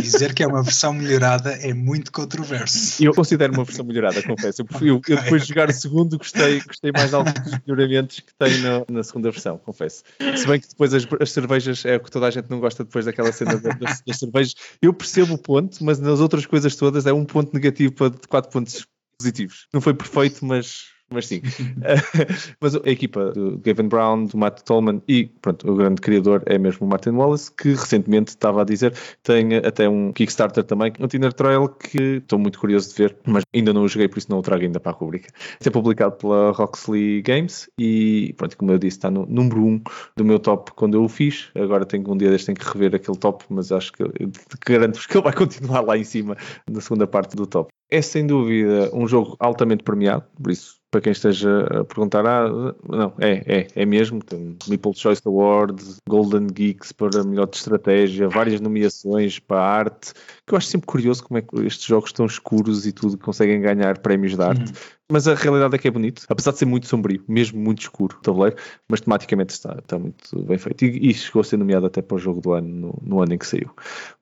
Dizer que é uma versão melhorada é muito controverso. Eu considero uma versão melhorada, confesso. Eu, eu, okay. eu depois de jogar o segundo gostei, gostei mais de alguns dos melhoramentos que tem na, na, segunda versão, confesso. Se bem que depois as, as, cervejas é o que toda a gente não gosta depois daquela cena das, das cervejas. Eu percebo o ponto, mas nas outras coisas todas é um ponto negativo para quatro pontos positivos. Não foi perfeito, mas mas sim. mas a equipa do Gavin Brown, do Matt Tolman e pronto, o grande criador é mesmo o Martin Wallace, que recentemente estava a dizer, tem até um Kickstarter também, um Tinder Trail que estou muito curioso de ver, mas ainda não o joguei, por isso não o trago ainda para a rubrica. Este é publicado pela Roxley Games e pronto, como eu disse, está no número 1 um do meu top quando eu o fiz. Agora tenho um dia deste tenho que rever aquele top, mas acho que garanto-vos que ele vai continuar lá em cima na segunda parte do top. É sem dúvida um jogo altamente premiado, por isso para quem esteja a perguntar, ah, não, é, é, é mesmo, tem Meeple Choice Awards, Golden Geeks para melhor de estratégia, várias nomeações para arte, que eu acho sempre curioso como é que estes jogos tão escuros e tudo conseguem ganhar prémios de arte. Uhum. Mas a realidade é que é bonito, apesar de ser muito sombrio, mesmo muito escuro o tabuleiro, mas tematicamente está, está muito bem feito. E, e, chegou a ser nomeado até para o jogo do ano, no, no, ano em que saiu.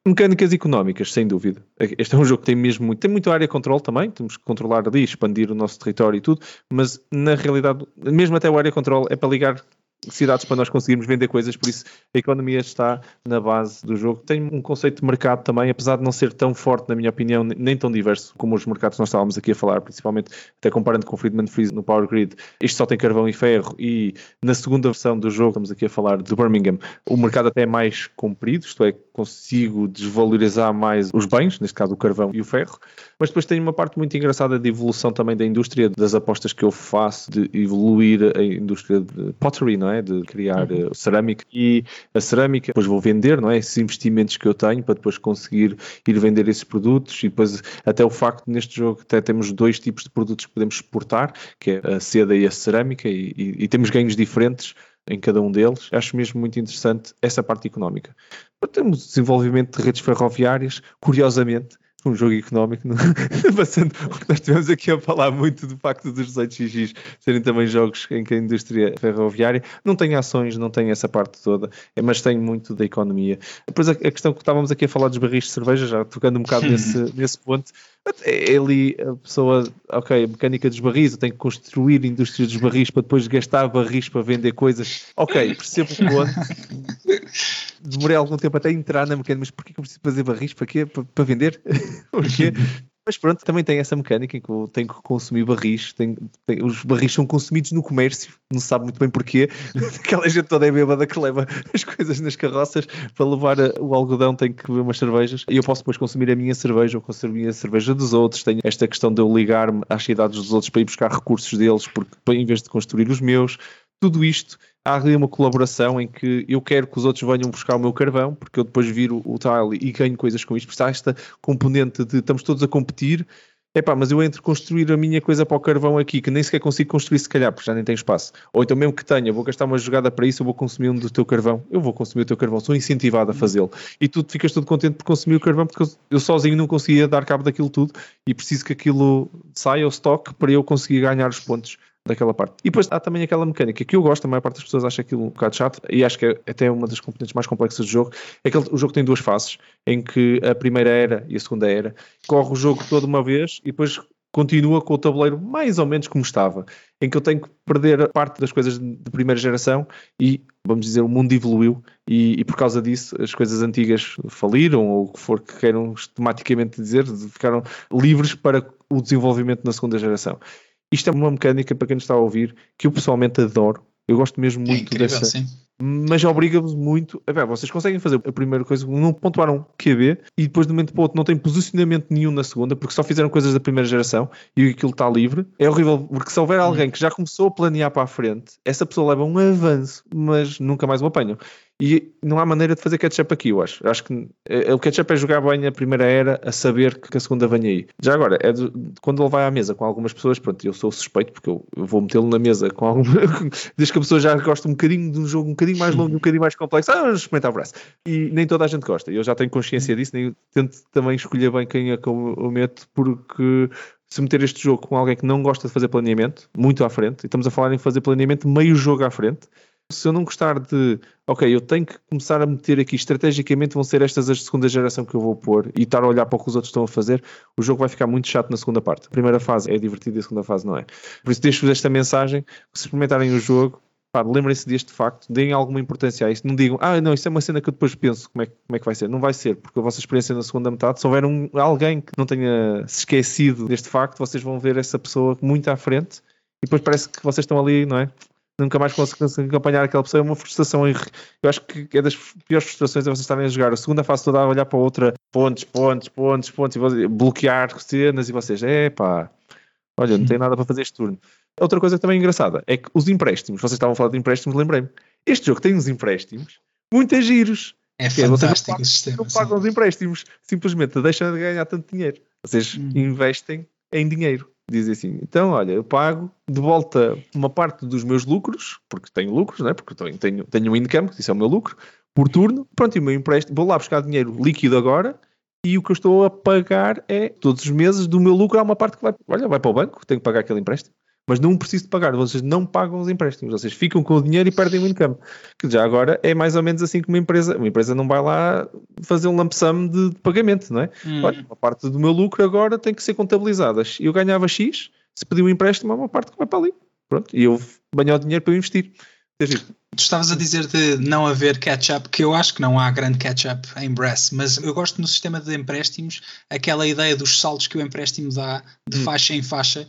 Mecânicas económicas, sem dúvida. Este é um jogo que tem mesmo muito, tem muito área de também, temos que controlar ali, expandir o nosso território e tudo, mas na realidade, mesmo até o área de é para ligar cidades para nós conseguirmos vender coisas, por isso a economia está na base do jogo. Tem um conceito de mercado também, apesar de não ser tão forte, na minha opinião, nem tão diverso como os mercados que nós estávamos aqui a falar, principalmente até comparando com o Friedman Freeze no Power Grid. Isto só tem carvão e ferro e na segunda versão do jogo, estamos aqui a falar de Birmingham, o mercado até é mais comprido, isto é, consigo desvalorizar mais os bens, neste caso o carvão e o ferro, mas depois tem uma parte muito engraçada de evolução também da indústria, das apostas que eu faço de evoluir a indústria de pottery, não é? De criar uhum. Eh, cerâmica e a cerâmica, depois vou vender, não é? Esses investimentos que eu tenho para depois conseguir ir vender esses produtos e depois até o facto de neste jogo até temos dois tipos de produtos que podemos exportar, que é a seda e a cerâmica e, e, e temos ganhos diferentes em cada um deles. Acho mesmo muito interessante essa parte económica. Temos desenvolvimento de redes ferroviárias, curiosamente, um jogo económico, passando o que nós tivemos aqui a falar muito do facto dos 18xx serem também jogos em que a indústria ferroviária não tem ações, não tem essa parte toda, é, mas tem muito da economia. Depois a, a questão que estávamos aqui a falar dos barris de cerveja, já tocando um bocado nesse, nesse ponto, é ali a pessoa, ok, a mecânica dos barris, eu tenho que construir indústria dos barris para depois gastar barris para vender coisas. Ok, percebo o ponto. Demorei algum tempo até entrar na mecânica, mas porquê que eu preciso fazer barris? Para quê? Para, para vender? Porquê? Mas pronto, também tem essa mecânica em que eu tenho que consumir barris. Os barris são consumidos no comércio, não se sabe muito bem porquê. Aquela gente toda é bêbada que leva as coisas nas carroças para levar o algodão, tem que beber umas cervejas. E eu posso depois consumir a minha cerveja ou consumir a cerveja dos outros. Tenho esta questão de eu ligar-me às cidades dos outros para ir buscar recursos deles, porque em vez de construir os meus, tudo isto há ali uma colaboração em que eu quero que os outros venham buscar o meu carvão, porque eu depois viro o tile e ganho coisas com isto. Porque há esta componente de estamos todos a competir. Epá, mas eu entro construir a minha coisa para o carvão aqui, que nem sequer consigo construir se calhar, porque já nem tem espaço. Ou então mesmo que tenha, vou gastar uma jogada para isso, eu vou consumir um do teu carvão. Eu vou consumir o teu carvão, sou incentivado a fazê-lo. E tu ficas todo contente por consumir o carvão, porque eu sozinho não conseguia dar cabo daquilo tudo e preciso que aquilo saia ao stock para eu conseguir ganhar os pontos daquela parte. E depois há também aquela mecânica que eu gosto, a maior parte das pessoas acha aquilo um bocado chato, e acho que é até uma das componentes mais complexas do jogo, é que o jogo tem duas fases, em que a primeira era e a segunda era, corre o jogo toda uma vez e depois continua com o tabuleiro mais ou menos como estava, em que eu tenho que perder parte das coisas de primeira geração e, vamos dizer, o mundo evoluiu e, e por causa disso as coisas antigas faliram ou o que for que queiram tematicamente dizer, ficaram livres para o desenvolvimento na segunda geração. Isto é uma mecânica, para quem nos está a ouvir, que eu pessoalmente adoro. Eu gosto mesmo é muito é incrível, dessa. Sim. Mas obriga-vos muito. A ver, vocês conseguem fazer a primeira coisa, não pontuaram QB e depois de um momento para o outro não tem posicionamento nenhum na segunda, porque só fizeram coisas da primeira geração e aquilo está livre. É horrível, porque se houver alguém que já começou a planear para a frente, essa pessoa leva um avanço, mas nunca mais o apanham. E não há maneira de fazer catch-up aqui, eu acho. Acho que é, o catch-up é jogar bem a primeira era a saber que a segunda vem aí. Já agora, é de, quando ele vai à mesa com algumas pessoas, pronto, eu sou suspeito porque eu, eu vou metê-lo na mesa com alguma. Desde que a pessoa já gosta um bocadinho de um jogo um bocadinho mais longo, um bocadinho mais complexo, ah, vamos experimentar o braço. E nem toda a gente gosta. Eu já tenho consciência disso, nem tento também escolher bem quem é que eu meto, porque se meter este jogo com alguém que não gosta de fazer planeamento, muito à frente, e estamos a falar em fazer planeamento meio jogo à frente, se eu não gostar de, ok, eu tenho que começar a meter aqui estrategicamente, vão ser estas as segunda geração que eu vou pôr e estar a olhar para o que os outros estão a fazer, o jogo vai ficar muito chato na segunda parte. A primeira fase é divertida e a segunda fase não é. Por isso, deixo-vos esta mensagem: se experimentarem o jogo, lembrem-se deste facto, deem alguma importância a isso. Não digam, ah, não, isso é uma cena que eu depois penso como é, como é que vai ser. Não vai ser, porque a vossa experiência na segunda metade, se houver um, alguém que não tenha se esquecido deste facto, vocês vão ver essa pessoa muito à frente e depois parece que vocês estão ali, não é? Nunca mais conseguem acompanhar aquela pessoa, é uma frustração. Eu acho que é das piores frustrações é vocês estarem a jogar a segunda fase toda a olhar para outra, pontos, pontos, pontos, pontos, e bloquear cenas e vocês, é pá, olha, não tem nada para fazer este turno. Outra coisa também engraçada é que os empréstimos, vocês estavam a falar de empréstimos, lembrei-me. Este jogo tem uns empréstimos muito giros. É, é fantástico é, o sistema. Não pagam os empréstimos, simplesmente deixam de ganhar tanto dinheiro. Vocês hum. investem em dinheiro dizem assim: então, olha, eu pago de volta uma parte dos meus lucros, porque tenho lucros, né? porque tenho, tenho um income, isso é o meu lucro, por turno. Pronto, e o meu empréstimo, vou lá buscar dinheiro líquido agora. E o que eu estou a pagar é, todos os meses, do meu lucro, há uma parte que vai, olha, vai para o banco, tenho que pagar aquele empréstimo mas não preciso de pagar, vocês não pagam os empréstimos, vocês ficam com o dinheiro e perdem o income. Que já agora é mais ou menos assim que uma empresa, uma empresa não vai lá fazer um lump sum de, pagamento, não é? Hum. Olha, uma parte do meu lucro agora tem que ser contabilizadas. Eu ganhava X, se pedir um empréstimo, há uma parte que vai para ali. Pronto, e eu banho o dinheiro para eu investir. Tu estavas a dizer de não haver catch-up, que eu acho que não há grande catch-up em Brass, mas eu gosto no sistema de empréstimos aquela ideia dos saltos que o empréstimo dá de hum. faixa em faixa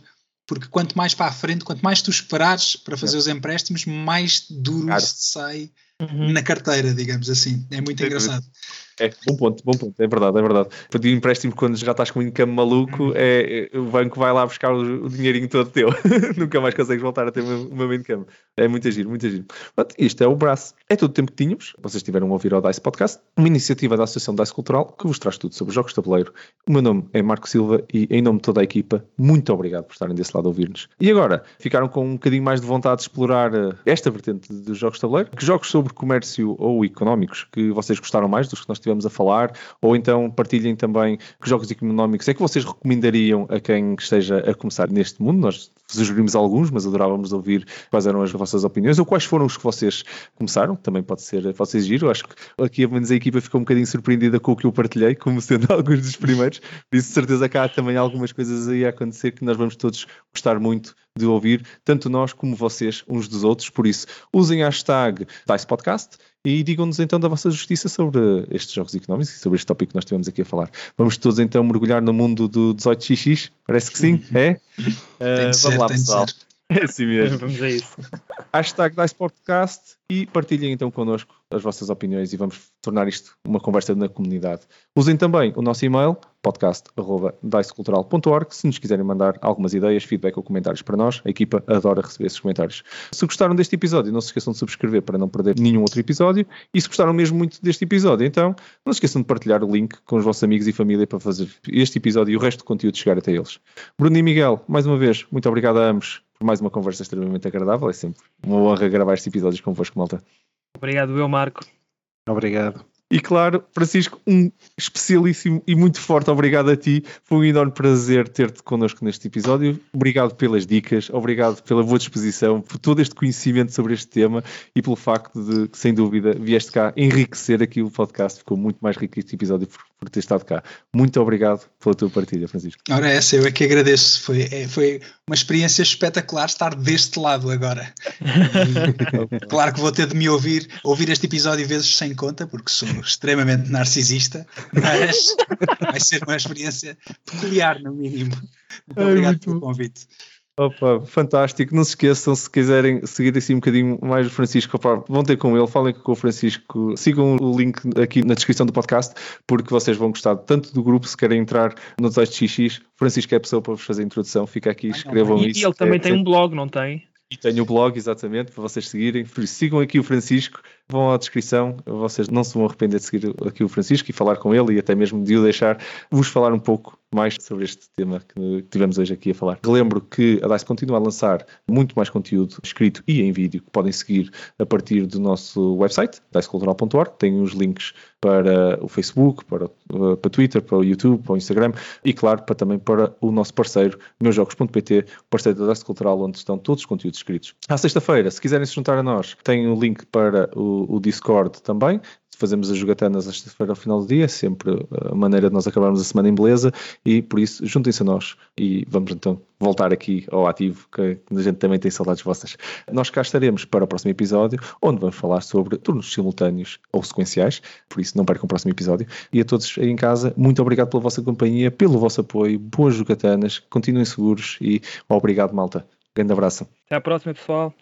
porque quanto mais para a frente, quanto mais tu esperares para fazer os empréstimos, mais duro claro. sai uhum. na carteira, digamos assim. É muito engraçado. É, bom ponto, bom ponto, é verdade, é verdade. Pedir empréstimo quando já estás com um income maluco, uhum. é, é, o banco vai lá buscar o, o dinheirinho todo teu. Nunca mais consegues voltar a ter o meu income. É muito agir, muito agir. Pronto, isto é o braço. É todo o tempo que tínhamos. Vocês tiveram a ouvir ao DICE Podcast, uma iniciativa da Associação DICE Cultural que vos traz tudo sobre jogos de tabuleiro. O meu nome é Marco Silva e, em nome de toda a equipa, muito obrigado por estarem desse lado a ouvir-nos. E agora, ficaram com um bocadinho mais de vontade de explorar eh, esta vertente dos jogos de tabuleiro? Que jogos sobre comércio ou económicos que vocês gostaram mais dos que nós tivemos estivemos a falar, ou então partilhem também que jogos económicos é que vocês recomendariam a quem esteja a começar neste mundo. Nós sugerimos alguns, mas adorávamos ouvir quais eram as vossas opiniões ou quais foram os que vocês começaram. Também pode ser, pode giro. Acho que aqui, a menos a equipa ficou um bocadinho surpreendida com o que eu partilhei, como sendo alguns dos primeiros. Por isso, de certeza que há também algumas coisas aí a acontecer que nós vamos todos gostar muito de ouvir, tanto nós como vocês, uns dos outros. Por isso, usem a hashtag DICE Podcast e digam-nos então da vossa justiça sobre estes jogos económicos e sobre este tópico que nós estivemos aqui a falar. Vamos todos então mergulhar no mundo do 18xx? Parece que sim, é? Uh, vamos lá, pessoal. É assim mesmo. Vamos a isso. Hashtag DICE Podcast e partilhem então connosco as vossas opiniões e vamos tornar isto uma conversa na comunidade. Usem também o nosso e-mail podcast.dicecultural.org se nos quiserem mandar algumas ideias, feedback ou comentários para nós. A equipa adora receber esses comentários. Se gostaram deste episódio, não se esqueçam de subscrever para não perder nenhum outro episódio. E se gostaram mesmo muito deste episódio, então não se esqueçam de partilhar o link com os vossos amigos e família para fazer este episódio e o resto do conteúdo chegar até eles. Bruno e Miguel, mais uma vez, muito obrigado a ambos por mais uma conversa extremamente agradável. É sempre uma honra gravar estes episódios convosco, malta. Obrigado, eu, Marco. Obrigado. E claro, Francisco, um especialíssimo e muito forte obrigado a ti. Foi um enorme prazer ter-te connosco neste episódio. Obrigado pelas dicas, obrigado pela boa disposição, por todo este conhecimento sobre este tema e pelo facto de, sem dúvida, vieste cá enriquecer aqui o podcast. Ficou muito mais rico este episódio por, por ter estado cá. Muito obrigado pela tua partilha, Francisco. Ora, essa eu é que agradeço. Foi, é, foi uma experiência espetacular estar deste lado agora. E, claro que vou ter de me ouvir, ouvir este episódio vezes sem conta, porque sou extremamente narcisista, mas vai ser uma experiência peculiar, no mínimo. Muito obrigado pelo convite. Opa, fantástico. Não se esqueçam, se quiserem seguir assim um bocadinho mais o Francisco, opa, vão ter com ele, falem com o Francisco, sigam o link aqui na descrição do podcast, porque vocês vão gostar tanto do grupo, se querem entrar no 18xx, o Francisco é a pessoa para vos fazer a introdução, fica aqui, escrevam isso. E ele também é, tem um blog, não tem? E tenho o blog, exatamente, para vocês seguirem. Sigam aqui o Francisco, vão à descrição, vocês não se vão arrepender de seguir aqui o Francisco e falar com ele e até mesmo de o deixar vos falar um pouco mais sobre este tema que tivemos hoje aqui a falar. Relembro que a DICE continua a lançar muito mais conteúdo escrito e em vídeo que podem seguir a partir do nosso website, dicecultural.org. Tem os links para o Facebook, para, para o Twitter, para o YouTube, para o Instagram e, claro, para, também para o nosso parceiro, meusjogos.pt, parceiro da DICE Cultural, onde estão todos os conteúdos escritos. À sexta-feira, se quiserem se juntar a nós, tem o link para o, o Discord também fazemos as jogatanas à sexta-feira ao final do dia, sempre a maneira de nós acabarmos a semana em beleza, e por isso juntem-se a nós e vamos então voltar aqui ao ativo, que a gente também tem saudades vossas. Nós cá estaremos para o próximo episódio, onde vamos falar sobre turnos simultâneos ou sequenciais, por isso não percam o próximo episódio. E a todos aí em casa, muito obrigado pela vossa companhia, pelo vosso apoio, boas jogatanas, continuem seguros e obrigado, malta. Grande abraço. Até à próxima, pessoal.